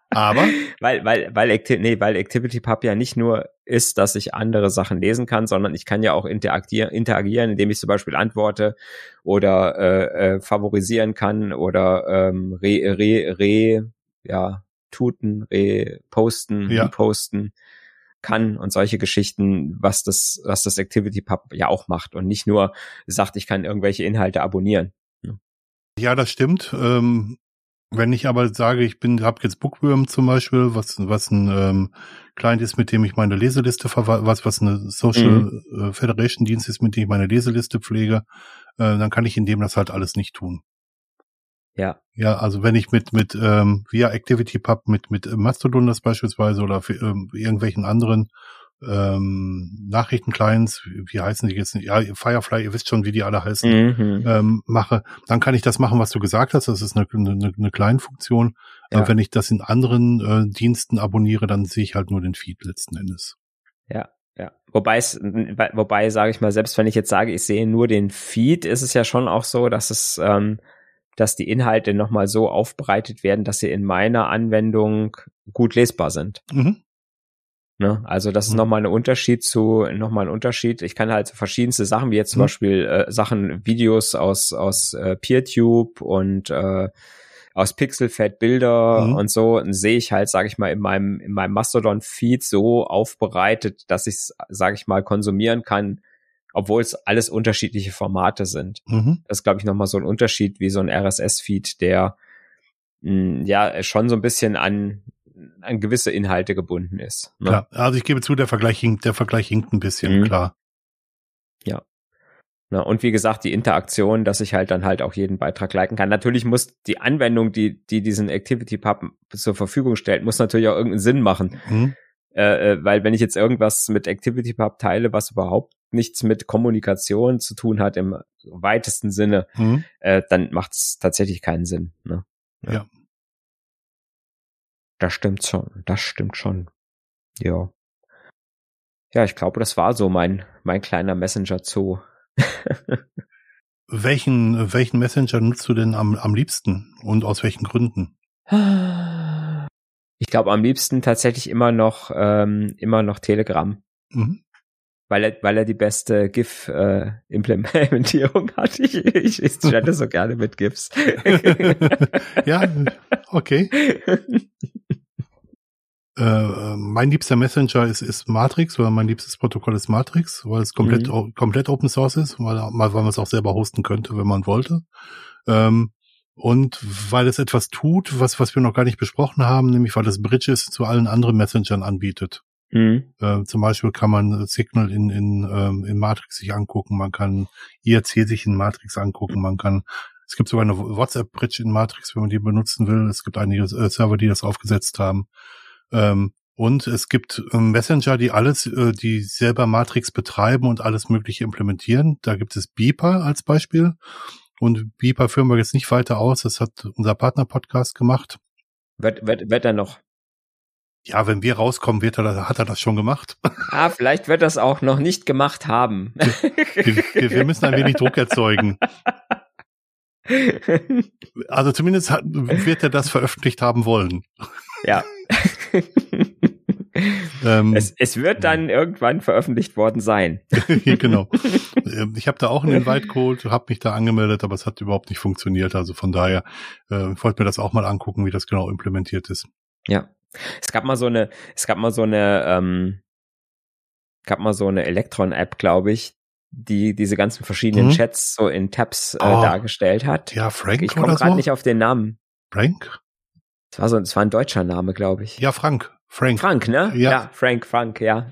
Aber? weil, weil, weil, Acti nee, weil ActivityPub ja nicht nur ist, dass ich andere Sachen lesen kann, sondern ich kann ja auch interagieren, interagieren indem ich zum Beispiel antworte oder äh, äh, favorisieren kann oder ähm, re, re, re, ja, tuten, reposten, ja. reposten kann und solche Geschichten, was das, was das ActivityPub ja auch macht und nicht nur sagt, ich kann irgendwelche Inhalte abonnieren. Ja, das stimmt. Ähm, wenn ich aber sage, ich bin, habe jetzt Bookworm zum Beispiel, was was ein ähm, Client ist, mit dem ich meine Leseliste was was eine Social mhm. Äh, Federation Dienst ist, mit dem ich meine Leseliste pflege, äh, dann kann ich in dem das halt alles nicht tun. Ja. Ja, also wenn ich mit mit ähm, via ActivityPub mit mit Mastodon das beispielsweise oder für, ähm, irgendwelchen anderen ähm, Nachrichtenclients, wie heißen die jetzt? Ja, Firefly, ihr wisst schon, wie die alle heißen, mhm. ähm, mache, dann kann ich das machen, was du gesagt hast. Das ist eine, eine, eine Kleinfunktion. Ja. wenn ich das in anderen äh, Diensten abonniere, dann sehe ich halt nur den Feed letzten Endes. Ja, ja. Wobei es, wobei sage ich mal, selbst wenn ich jetzt sage, ich sehe nur den Feed, ist es ja schon auch so, dass es, ähm, dass die Inhalte nochmal so aufbereitet werden, dass sie in meiner Anwendung gut lesbar sind. Mhm. Ne? Also das ist mhm. nochmal ein Unterschied zu, nochmal ein Unterschied. Ich kann halt so verschiedenste Sachen, wie jetzt zum mhm. Beispiel äh, Sachen, Videos aus, aus äh, PeerTube und äh, aus Pixelfed Bilder mhm. und so sehe ich halt, sage ich mal, in meinem in meinem Mastodon Feed so aufbereitet, dass ich es, sage ich mal, konsumieren kann, obwohl es alles unterschiedliche Formate sind. Mhm. Das ist, glaube ich, nochmal so ein Unterschied wie so ein RSS-Feed, der mh, hm, ja schon so ein bisschen an an gewisse Inhalte gebunden ist. Ne? Klar, also ich gebe zu, der Vergleich hinkt, der Vergleich hinkt ein bisschen, mhm. klar. Ja. Na, und wie gesagt, die Interaktion, dass ich halt dann halt auch jeden Beitrag liken kann. Natürlich muss die Anwendung, die, die diesen Activity Pub zur Verfügung stellt, muss natürlich auch irgendeinen Sinn machen. Mhm. Äh, äh, weil wenn ich jetzt irgendwas mit Activity Pub teile, was überhaupt nichts mit Kommunikation zu tun hat im weitesten Sinne, mhm. äh, dann macht es tatsächlich keinen Sinn. Ne? Ja. ja. Das stimmt schon, das stimmt schon. Ja. Ja, ich glaube, das war so mein, mein kleiner Messenger-Zoo. welchen, welchen Messenger nutzt du denn am, am liebsten und aus welchen Gründen? Ich glaube am liebsten tatsächlich immer noch, ähm, immer noch Telegram. Mhm weil er, weil er die beste GIF-Implementierung äh, hat. Ich, ich, ich chatte so gerne mit GIFs. ja, okay. äh, mein liebster Messenger ist, ist Matrix oder mein liebstes Protokoll ist Matrix, weil es komplett, mhm. komplett Open Source ist, weil, weil man es auch selber hosten könnte, wenn man wollte. Ähm, und weil es etwas tut, was, was wir noch gar nicht besprochen haben, nämlich weil es Bridges zu allen anderen Messengern anbietet. Mhm. Äh, zum Beispiel kann man Signal in, in, ähm, in Matrix sich angucken, man kann IRC sich in Matrix angucken, man kann, es gibt sogar eine WhatsApp-Bridge in Matrix, wenn man die benutzen will. Es gibt einige äh, Server, die das aufgesetzt haben. Ähm, und es gibt ähm, Messenger, die alles, äh, die selber Matrix betreiben und alles Mögliche implementieren. Da gibt es Beeper als Beispiel. Und Beeper führen wir jetzt nicht weiter aus. Das hat unser Partner-Podcast gemacht. Wird, wird, wird er noch Ja, wenn wir rauskommen, wird er das, hat er das schon gemacht. Ah, vielleicht wird das auch noch nicht gemacht haben. Wir, wir, müssen ein wenig Druck erzeugen. Also zumindest hat, wird er das veröffentlicht haben wollen. Ja. ähm, es, es wird dann irgendwann veröffentlicht worden sein. genau. Ähm, ich habe da auch einen Invite-Code, habe mich da angemeldet, aber es hat überhaupt nicht funktioniert. Also von daher äh, wollte mir das auch mal angucken, wie das genau implementiert ist. Ja. Es gab mal so eine, es gab mal so eine, ähm, gab mal so eine Electron-App, glaube ich, die diese ganzen verschiedenen mhm. Chats so in Tabs äh, oh, dargestellt hat. Ja, Frank Ich komme gerade so? nicht auf den Namen. Frank? Es war so, es war ein deutscher Name, glaube ich. Ja, Frank. Frank. Frank, ne? Ja, ja Frank, Frank, ja.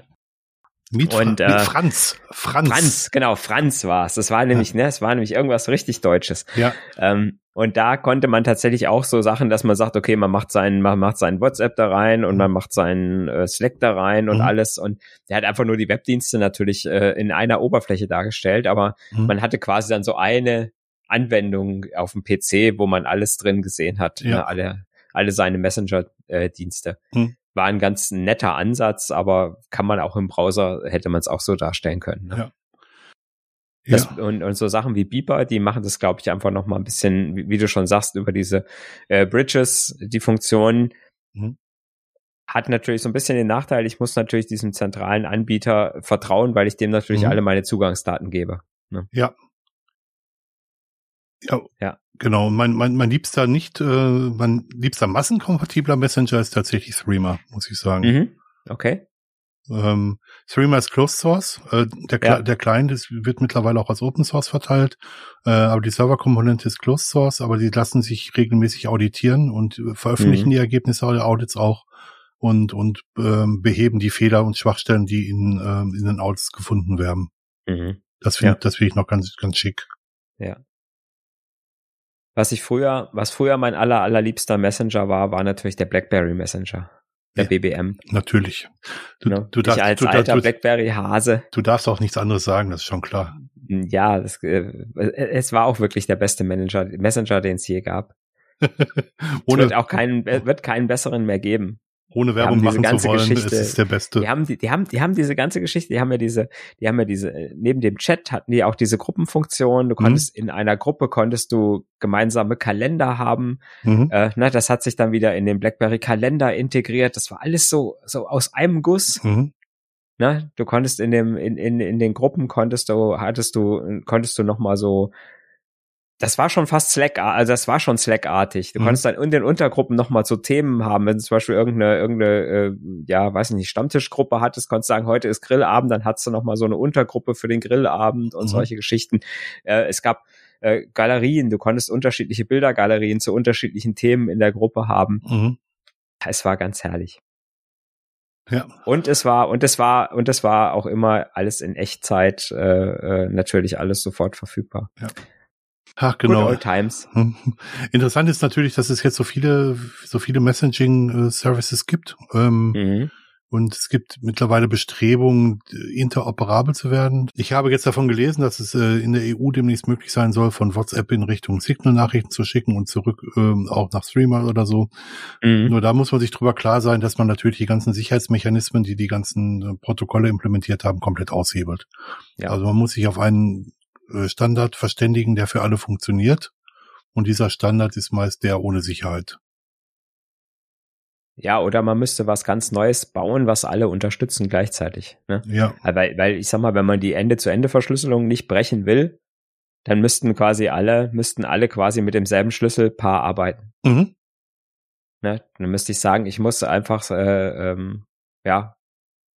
Mit, und, äh, mit Franz. Franz. Franz, genau, Franz war es. Das war nämlich, ja. ne, es war nämlich irgendwas richtig Deutsches. Ja. Ähm, und da konnte man tatsächlich auch so Sachen, dass man sagt, okay, man macht seinen, man macht seinen WhatsApp da rein und man macht seinen äh, Slack da rein und mhm. alles. Und der hat einfach nur die Webdienste natürlich äh, in einer Oberfläche dargestellt, aber mhm. man hatte quasi dann so eine Anwendung auf dem PC, wo man alles drin gesehen hat, ja. ne, alle, alle seine Messenger-Dienste. Äh, mhm war ein ganz netter Ansatz, aber kann man auch im Browser, hätte man es auch so darstellen können. Ne? Ja. Das, ja. und, und so Sachen wie Beeper, die machen das, glaube ich, einfach noch mal ein bisschen, wie, wie, du schon sagst, über diese äh, Bridges, die Funktion mhm. hat natürlich so ein bisschen den Nachteil, ich muss natürlich diesem zentralen Anbieter vertrauen, weil ich dem natürlich mhm. alle meine Zugangsdaten gebe. Ne? Ja. Ja. Ja. Genau, mein, mein, mein liebster nicht, äh, mein liebster massenkompatibler Messenger ist tatsächlich Threema, muss ich sagen. Mhm. Okay. Ähm, Threema ist Closed Source. Äh, der, ja. der Client ist, wird mittlerweile auch als Open Source verteilt, äh, aber die Serverkomponente ist Closed Source, aber die lassen sich regelmäßig auditieren und veröffentlichen mhm. die Ergebnisse der Audits auch und und ähm, beheben die Fehler und Schwachstellen, die in, ähm, in den Audits gefunden werden. Mhm. Das finde ja. das finde ich noch ganz ganz schick. Ja. Was ich früher, was früher mein aller, allerliebster Messenger war, war natürlich der BlackBerry Messenger. Der ja, BBM. Natürlich. Du, no, du darfst, als du, alter du, BlackBerry-Hase. Du darfst auch nichts anderes sagen, das ist schon klar. Hm, ja, das, äh, es war auch wirklich der beste Manager, Messenger, den es je gab. Ohne, es wird auch keinen, wird keinen besseren mehr geben ohne Werbung machen zu wollen, Geschichte, es ist der beste. Die haben, die, die haben, die haben diese ganze Geschichte, die haben ja diese, die haben ja diese, neben dem Chat hatten die auch diese Gruppenfunktion. Du mhm. konntest mhm. in einer Gruppe konntest du gemeinsame Kalender haben. Mhm. Äh, na, das hat sich dann wieder in den BlackBerry Kalender integriert. Das war alles so, so aus einem Guss. Mhm. Na, du konntest in dem, in, in, in den Gruppen konntest du, hattest du, konntest du noch mal so das war schon fast Slack, also das war schon Slack-artig. Du mhm. konntest dann in den Untergruppen nochmal so Themen haben, wenn du zum Beispiel irgendeine, irgendeine, äh, ja, weiß nicht, Stammtischgruppe hattest, konntest sagen, heute ist Grillabend, dann hattest du nochmal so eine Untergruppe für den Grillabend und mhm. solche Geschichten. Äh, es gab äh, Galerien, du konntest unterschiedliche Bildergalerien zu unterschiedlichen Themen in der Gruppe haben. Mhm. Es war ganz herrlich. Ja. Und es war, und es war, und es war auch immer alles in Echtzeit, äh, äh, natürlich alles sofort verfügbar. Ja. Ach, genau. Good old times. Interessant ist natürlich, dass es jetzt so viele, so viele Messaging-Services gibt. Ähm, mhm. Und es gibt mittlerweile Bestrebungen, interoperabel zu werden. Ich habe jetzt davon gelesen, dass es äh, in der EU demnächst möglich sein soll, von WhatsApp in Richtung Signal-Nachrichten zu schicken und zurück ähm, auch nach Streamer oder so. Mhm. Nur da muss man sich drüber klar sein, dass man natürlich die ganzen Sicherheitsmechanismen, die die ganzen äh, Protokolle implementiert haben, komplett aushebelt. Ja. Also man muss sich auf einen äh, Standard verständigen, der für alle funktioniert. Und dieser Standard ist meist der ohne Sicherheit. Ja, oder man müsste was ganz Neues bauen, was alle unterstützen gleichzeitig. Ne? Ja. Weil, weil ich sag mal, wenn man die Ende-zu-Ende-Verschlüsselung nicht brechen will, dann müssten quasi alle, müssten alle quasi mit demselben Schlüsselpaar arbeiten. Mhm. Ne? Dann müsste ich sagen, ich muss einfach, äh, ähm, ja,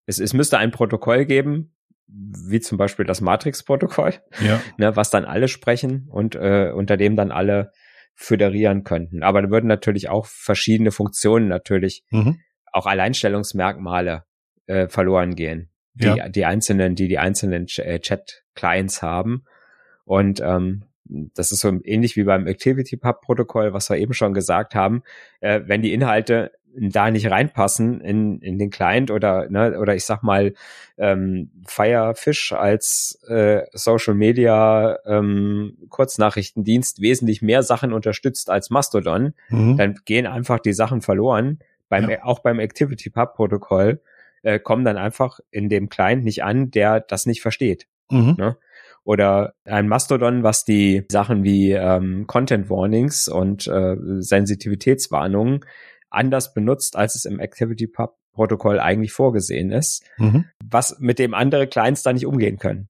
es, es müsste ein Protokoll geben, wie zum Beispiel das Matrix-Protokoll, ja. ne, was dann alle sprechen und äh, unter dem dann alle föderieren könnten. Aber da würden natürlich auch verschiedene Funktionen natürlich, mhm. auch Alleinstellungsmerkmale äh, verloren gehen, die, ja. die einzelnen, die die einzelnen Ch äh, Chat-Clients haben. Und ähm, das ist so ähnlich wie beim Activity Pub Protokoll, was wir eben schon gesagt haben. Äh, wenn die Inhalte da nicht reinpassen in, in den Client oder, ne, oder ich sag mal, ähm, Firefish als äh, Social Media ähm, Kurznachrichtendienst wesentlich mehr Sachen unterstützt als Mastodon, mhm. dann gehen einfach die Sachen verloren, beim, ja. auch beim Activity Pub Protokoll äh, kommen dann einfach in dem Client nicht an, der das nicht versteht. Mhm. Ne? Oder ein Mastodon, was die Sachen wie ähm, Content Warnings und äh, Sensitivitätswarnungen anders benutzt, als es im Activity Pub Protokoll eigentlich vorgesehen ist, mhm. was mit dem andere Clients da nicht umgehen können.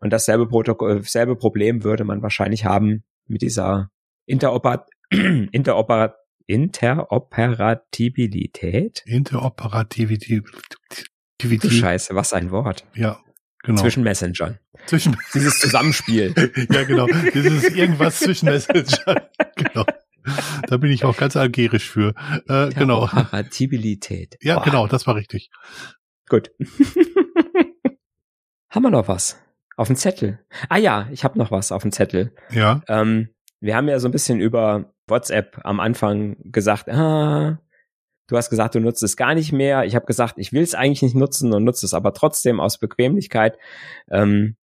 Und dasselbe Protokoll, selbe Problem würde man wahrscheinlich haben mit dieser Interoper Interoper Interoperabilität. Interoperativität. Du Scheiße, was ein Wort. Ja, genau. Zwischen Messengern. Zwischen Dieses Zusammenspiel. ja, genau. Dieses irgendwas zwischen Messengern. genau. Da bin ich auch ganz algerisch für. Äh, genau. Kompatibilität. Ja, Boah. genau, das war richtig. Gut. Haben wir noch was? Auf dem Zettel. Ah ja, ich habe noch was auf dem Zettel. Ja. Ähm, wir haben ja so ein bisschen über WhatsApp am Anfang gesagt, ah, du hast gesagt, du nutzt es gar nicht mehr. Ich habe gesagt, ich will es eigentlich nicht nutzen und nutze es aber trotzdem aus Bequemlichkeit. Ähm,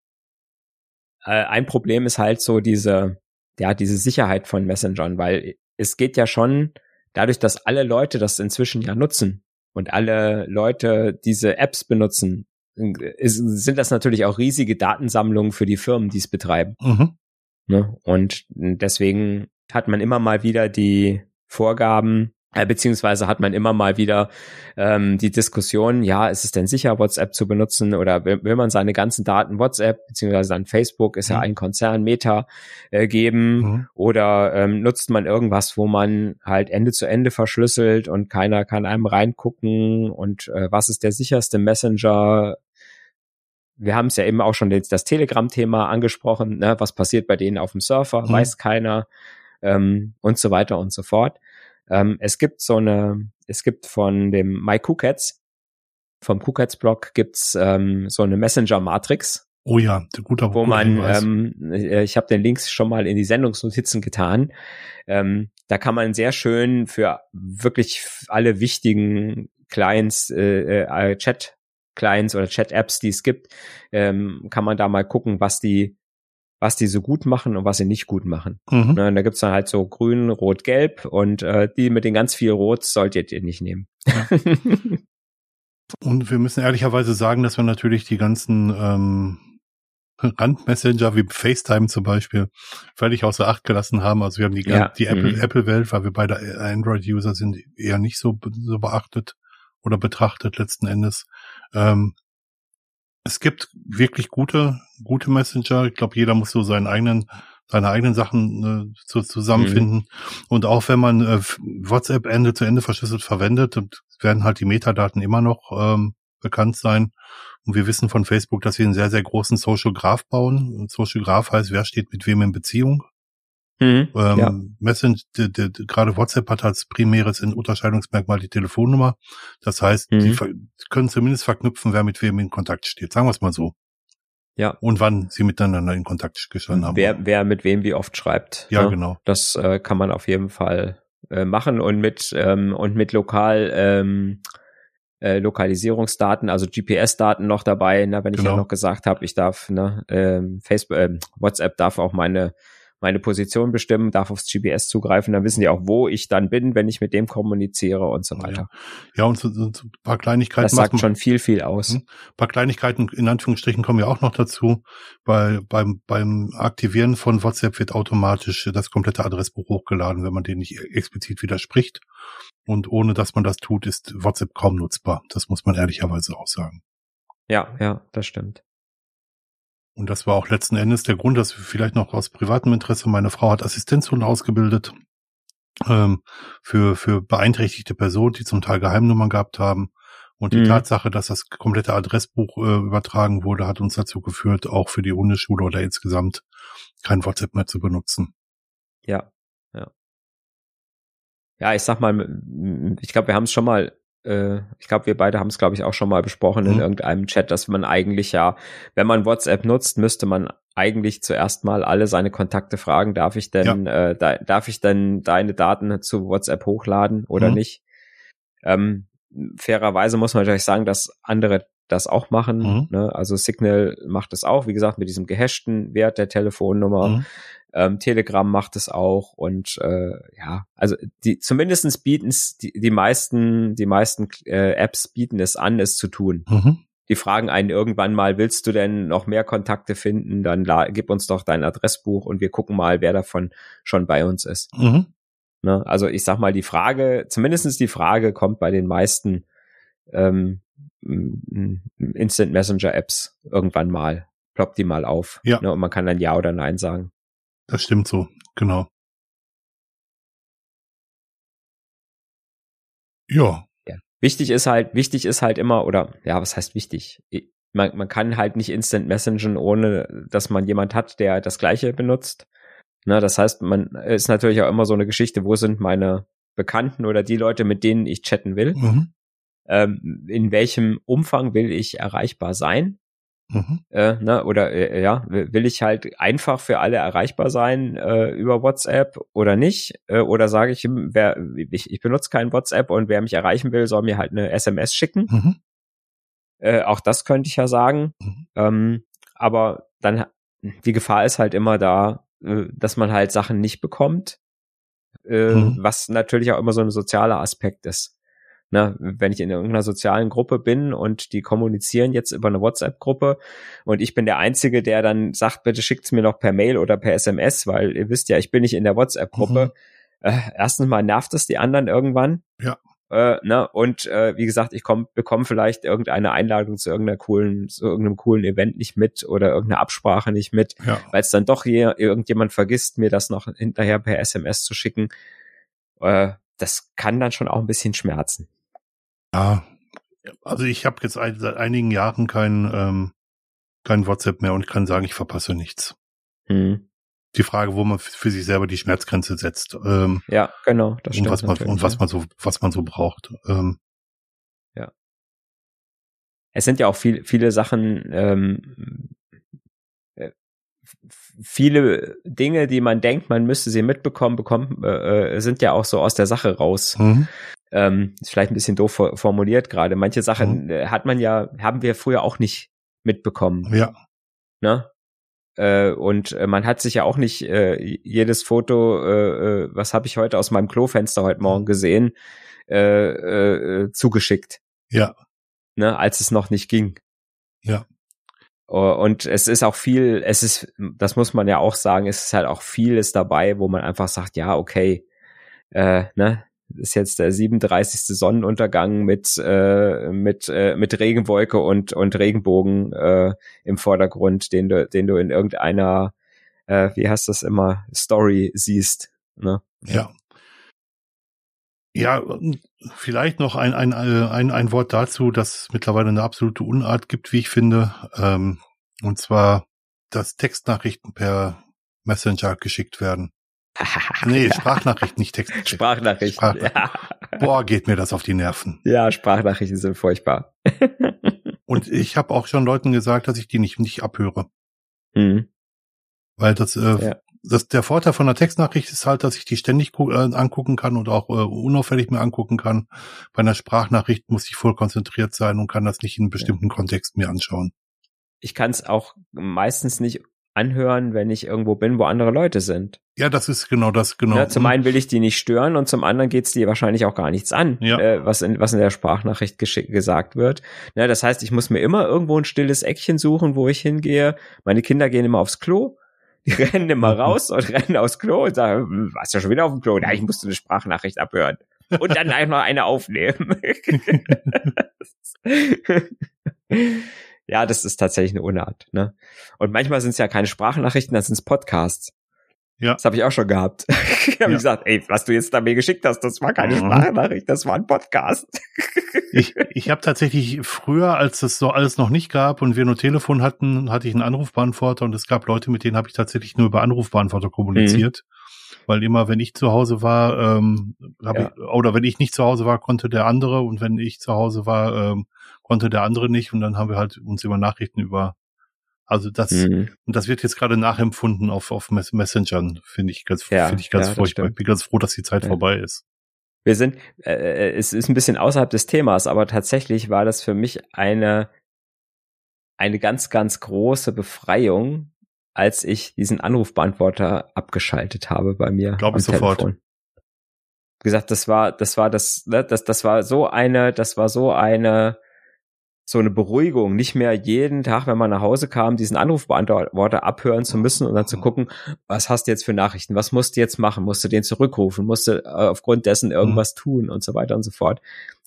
äh, ein Problem ist halt so diese, ja, diese Sicherheit von Messengern, weil es geht ja schon dadurch, dass alle Leute das inzwischen ja nutzen und alle Leute diese Apps benutzen, ist, sind das natürlich auch riesige Datensammlungen für die Firmen, die es betreiben. Mhm. Ne? Und deswegen hat man immer mal wieder die Vorgaben, beziehungsweise hat man immer mal wieder ähm, die Diskussion, ja, ist es denn sicher, WhatsApp zu benutzen oder will, will man seine ganzen Daten WhatsApp beziehungsweise dann Facebook ist mhm. ja ein Konzern Meta äh, geben mhm. oder ähm, nutzt man irgendwas, wo man halt Ende zu Ende verschlüsselt und keiner kann einem reingucken und äh, was ist der sicherste Messenger? Wir haben es ja eben auch schon das, das Telegram-Thema angesprochen, ne? was passiert bei denen auf dem Surfer, mhm. weiß keiner ähm, und so weiter und so fort. Ähm, es gibt so eine, es gibt von dem MyKucats, vom KuCats-Blog gibt's ähm, so eine Messenger-Matrix. Oh ja, guter Wo man, ähm, äh, ich habe den Links schon mal in die Sendungsnotizen getan. Ähm, da kann man sehr schön für wirklich alle wichtigen Clients, äh, äh, Chat-Clients oder Chat-Apps, die es gibt, ähm, kann man da mal gucken, was die was die so gut machen und was sie nicht gut machen. Mhm. Ne, und da gibt's dann halt so grün, rot, gelb und äh, die mit den ganz viel Rot solltet ihr nicht nehmen. Ja. und wir müssen ehrlicherweise sagen, dass wir natürlich die ganzen ähm, Randmessenger wie FaceTime zum Beispiel völlig außer Acht gelassen haben. Also wir haben die, ja. die Apple, mhm. Apple Welt, weil wir beide Android-User sind, eher nicht so, so beachtet oder betrachtet letzten Endes. Ähm, es gibt wirklich gute, gute Messenger. Ich glaube, jeder muss so seinen eigenen, seine eigenen Sachen äh, zu, zusammenfinden. Mhm. Und auch wenn man äh, WhatsApp Ende zu Ende verschlüsselt verwendet, werden halt die Metadaten immer noch ähm, bekannt sein. Und wir wissen von Facebook, dass sie einen sehr, sehr großen Social Graph bauen. Und Social Graph heißt, wer steht mit wem in Beziehung. Mhm, ähm, ja. Messenger, gerade WhatsApp hat als primäres Unterscheidungsmerkmal die Telefonnummer. Das heißt, mhm. sie können zumindest verknüpfen, wer mit wem in Kontakt steht. Sagen wir es mal so. Ja. Und wann sie miteinander in Kontakt gestanden haben. Wer, wer mit wem wie oft schreibt. Ja, ne? genau. Das äh, kann man auf jeden Fall äh, machen und mit ähm, und mit lokal ähm, äh, Lokalisierungsdaten, also GPS-Daten noch dabei. Ne, wenn ich genau. ja noch gesagt habe, ich darf ne, ähm, Facebook, äh, WhatsApp darf auch meine meine Position bestimmen, darf aufs GPS zugreifen, dann wissen die auch, wo ich dann bin, wenn ich mit dem kommuniziere und so weiter. Ja, ja und so, so, so ein paar Kleinigkeiten. Das sagt schon viel, viel aus. Ein hm? paar Kleinigkeiten in Anführungsstrichen kommen ja auch noch dazu, weil beim, beim Aktivieren von WhatsApp wird automatisch das komplette Adressbuch hochgeladen, wenn man den nicht explizit widerspricht. Und ohne dass man das tut, ist WhatsApp kaum nutzbar. Das muss man ehrlicherweise auch sagen. Ja, ja, das stimmt. Und das war auch letzten Endes der Grund, dass vielleicht noch aus privatem Interesse, meine Frau hat Assistenzhunde ausgebildet ähm, für, für beeinträchtigte Personen, die zum Teil Geheimnummern gehabt haben. Und die mhm. Tatsache, dass das komplette Adressbuch äh, übertragen wurde, hat uns dazu geführt, auch für die Hundeschule oder insgesamt kein WhatsApp mehr zu benutzen. Ja, ja. Ja, ich sag mal, ich glaube, wir haben es schon mal ich glaube, wir beide haben es, glaube ich, auch schon mal besprochen mhm. in irgendeinem Chat, dass man eigentlich ja, wenn man WhatsApp nutzt, müsste man eigentlich zuerst mal alle seine Kontakte fragen, darf ich denn, ja. äh, da, darf ich denn deine Daten zu WhatsApp hochladen oder mhm. nicht? Ähm, fairerweise muss man natürlich sagen, dass andere das auch machen. Mhm. Ne? Also Signal macht es auch, wie gesagt, mit diesem gehashten Wert der Telefonnummer. Ähm, Telegram macht es auch und äh, ja, also die zumindestens bieten es die, die meisten die meisten äh, Apps bieten es an, es zu tun. Mhm. Die fragen einen irgendwann mal, willst du denn noch mehr Kontakte finden? Dann gib uns doch dein Adressbuch und wir gucken mal, wer davon schon bei uns ist. Mhm. Ne? Also ich sag mal, die Frage, zumindestens die Frage kommt bei den meisten ähm, Instant Messenger Apps irgendwann mal, ploppt die mal auf. Ja. Ne? Und man kann dann Ja oder Nein sagen. Das stimmt so, genau. Ja. ja. Wichtig ist halt, wichtig ist halt immer, oder ja, was heißt wichtig? Man, man kann halt nicht Instant Messengen, ohne dass man jemand hat, der das gleiche benutzt. Ne, das heißt, man ist natürlich auch immer so eine Geschichte, wo sind meine Bekannten oder die Leute, mit denen ich chatten will? Mhm. Ähm, in welchem Umfang will ich erreichbar sein? Mhm. Äh, ne, oder äh, ja, will ich halt einfach für alle erreichbar sein äh, über WhatsApp oder nicht? Äh, oder sage ich, wer, ich, ich benutze kein WhatsApp und wer mich erreichen will, soll mir halt eine SMS schicken. Mhm. Äh, auch das könnte ich ja sagen. Mhm. Ähm, aber dann die Gefahr ist halt immer da, äh, dass man halt Sachen nicht bekommt, äh, mhm. was natürlich auch immer so ein sozialer Aspekt ist. Na, wenn ich in irgendeiner sozialen Gruppe bin und die kommunizieren jetzt über eine WhatsApp-Gruppe und ich bin der Einzige, der dann sagt, bitte schickt's mir noch per Mail oder per SMS, weil ihr wisst ja, ich bin nicht in der WhatsApp-Gruppe. Mhm. Äh, erstens mal nervt es die anderen irgendwann. Ja. Äh, ne? Und äh, wie gesagt, ich komm, bekomme vielleicht irgendeine Einladung zu irgendeiner coolen, zu irgendeinem coolen Event nicht mit oder irgendeine Absprache nicht mit, ja. weil es dann doch hier irgendjemand vergisst, mir das noch hinterher per SMS zu schicken. Äh, das kann dann schon auch ein bisschen schmerzen. Ja, also ich habe jetzt ein, seit einigen Jahren kein, ähm, kein WhatsApp mehr und kann sagen, ich verpasse nichts. Hm. Die Frage, wo man für sich selber die Schmerzgrenze setzt. Ähm, ja, genau. Das und was man und was man so was man so braucht. Ähm, ja. Es sind ja auch viel, viele Sachen, ähm, äh, viele Dinge, die man denkt, man müsste sie mitbekommen, bekommen, äh, äh sind ja auch so aus der Sache raus. Mhm. Ähm, ist vielleicht ein bisschen doof formuliert gerade. Manche Sachen mhm. Äh, hat man ja, haben wir früher auch nicht mitbekommen. Ja. Ne? Äh, und äh, man hat sich ja auch nicht äh, jedes Foto, äh, äh, was habe ich heute aus meinem Klofenster heute Morgen gesehen, äh, äh, zugeschickt. Ja. Ne, als es noch nicht ging. Ja. Und es ist auch viel, es ist, das muss man ja auch sagen, es ist halt auch vieles dabei, wo man einfach sagt, ja, okay, äh, ne, ist jetzt der 37. Sonnenuntergang mit äh, mit äh, mit Regenwolke und und Regenbogen äh, im Vordergrund, den du den du in irgendeiner äh, wie heißt das immer Story siehst, ne? Ja. Ja, vielleicht noch ein, ein, ein, ein Wort dazu, dass es mittlerweile eine absolute Unart gibt, wie ich finde. Ähm, und zwar, dass Textnachrichten per Messenger geschickt werden. nee, Sprachnachricht, nicht Text. Sprachnachricht. Sprachnachricht. Ja. Boah, geht mir das auf die Nerven. Ja, Sprachnachrichten sind furchtbar. Und ich habe auch schon Leuten gesagt, dass ich die nicht, nicht abhöre. Mhm. Weil das, äh, ja. das, der Vorteil von einer Textnachricht ist halt, dass ich die ständig äh, angucken kann und auch äh, unauffällig mir angucken kann. Bei einer Sprachnachricht muss ich voll konzentriert sein und kann das nicht in einem bestimmten ja. Kontext mir anschauen. Ich kann es auch meistens nicht anhören, wenn ich irgendwo bin, wo andere Leute sind. Ja, das ist genau das, genau. Ja, zum einen will ich die nicht stören und zum anderen geht's dir wahrscheinlich auch gar nichts an, ja. äh, was, in, was in der Sprachnachricht gesagt wird. Ja, das heißt, ich muss mir immer irgendwo ein stilles Eckchen suchen, wo ich hingehe. Meine Kinder gehen immer aufs Klo. Die rennen immer raus und rennen aufs Klo und sagen, hm, warst ja schon wieder auf dem Klo? Ja, ich musste eine Sprachnachricht abhören. Und dann einfach noch eine aufnehmen. ja, das ist tatsächlich eine Unart. Ne? Und manchmal sind es ja keine Sprachnachrichten, dann sind es Podcasts. Ja. Das habe ich auch schon gehabt. ich habe ja. gesagt, ey, was du jetzt da mir geschickt hast, das war keine mhm. Sprachnachricht, das war ein Podcast. ich ich habe tatsächlich früher, als das so alles noch nicht gab und wir nur Telefon hatten, hatte ich einen Anrufbeantworter und es gab Leute, mit denen habe ich tatsächlich nur über Anrufbeantworter kommuniziert. Mhm. Weil immer, wenn ich zu Hause war, ähm, hab ja. ich, oder wenn ich nicht zu Hause war, konnte der andere und wenn ich zu Hause war, ähm, konnte der andere nicht und dann haben wir halt uns über Nachrichten über also das mhm. und das wird jetzt gerade nachempfunden auf auf Messengern, finde ich ganz ja, finde ich ganz ja, furchtbar. Ich bin ganz froh, dass die Zeit ja. vorbei ist. Wir sind äh, äh, es ist ein bisschen außerhalb des Themas, aber tatsächlich war das für mich eine eine ganz ganz große Befreiung, als ich diesen Anrufbeantworter abgeschaltet habe bei mir. Glaube ich sofort. Telefon. Wie gesagt, das war, das war das, ne, das, das war so eine, das war so eine, so eine Beruhigung, nicht mehr jeden Tag, wenn man nach Hause kam, diesen Anrufbeantworter abhören zu müssen und dann zu gucken, was hast du jetzt für Nachrichten, was musst du jetzt machen, musst du den zurückrufen, musst du äh, aufgrund dessen irgendwas mhm. tun und so weiter und so fort.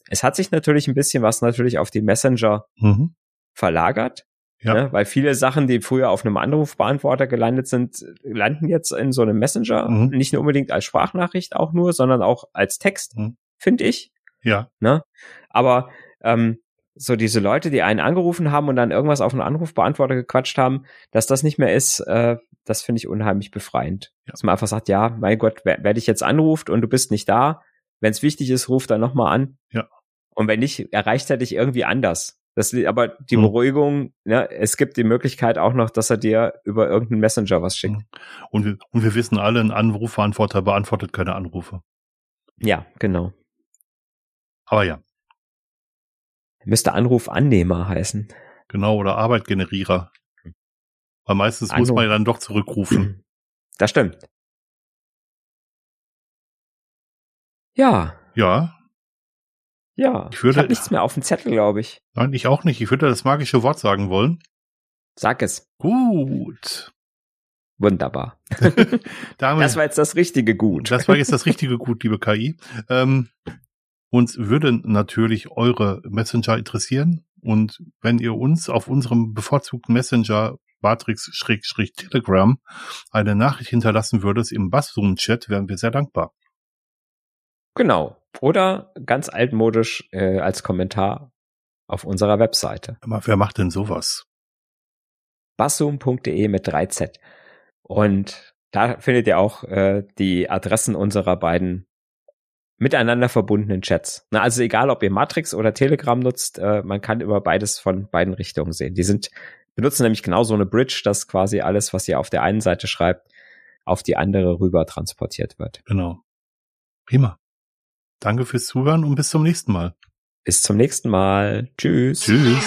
Es hat sich natürlich ein bisschen was natürlich auf die Messenger mhm. verlagert, ja. Ne? Weil viele Sachen, die früher auf einem Anrufbeantworter gelandet sind, landen jetzt in so einem Messenger. Mhm. Nicht nur unbedingt als Sprachnachricht auch nur, sondern auch als Text, mhm. finde ich. Ja. Ne? Aber ähm, so diese Leute, die einen angerufen haben und dann irgendwas auf einen Anrufbeantworter gequatscht haben, dass das nicht mehr ist, äh, das finde ich unheimlich befreiend. Ja. Dass man einfach sagt, ja, mein Gott, wer, wer dich jetzt anruft und du bist nicht da, wenn es wichtig ist, ruf dann nochmal an. Ja. Und wenn nicht, erreicht er dich irgendwie anders. Das, aber die mhm. Beruhigung, ne, es gibt die Möglichkeit auch noch, dass er dir über irgendeinen Messenger was schickt. Mhm. Und wir, und wir wissen alle, ein Anrufbeantworter beantwortet keine Anrufe. Ja, genau. Aber ja. Müsste Anrufannehmer heißen. Genau, oder Arbeitgenerierer. Weil meistens Anruf. muss man ja dann doch zurückrufen. Das stimmt. Ja. Ja, ja, ich, würde, ich habe nichts mehr auf dem Zettel, glaube ich. Nein, ich auch nicht. Ich würde das magische Wort sagen wollen. Sag es. Gut. Wunderbar. das war jetzt das richtige Gut. Das war jetzt das richtige Gut, liebe KI. Ähm, uns würden natürlich eure Messenger interessieren. Und wenn ihr uns auf unserem bevorzugten Messenger Matrix-Telegram eine Nachricht hinterlassen würdet im Basszoom-Chat, wären wir sehr dankbar. Genau. Oder ganz altmodisch äh, als Kommentar auf unserer Webseite. wer macht denn sowas? basszoom.de mit 3Z. Und da findet ihr auch äh, die Adressen unserer beiden miteinander verbundenen Chats. Na, also egal, ob ihr Matrix oder Telegram nutzt, äh, man kann über beides von beiden Richtungen sehen. Die sind benutzen nämlich genau so eine Bridge, dass quasi alles, was ihr auf der einen Seite schreibt, auf die andere rüber transportiert wird. Genau. Prima. Danke fürs Zuhören und bis zum nächsten Mal. Bis zum nächsten Mal. Tschüss. Tschüss.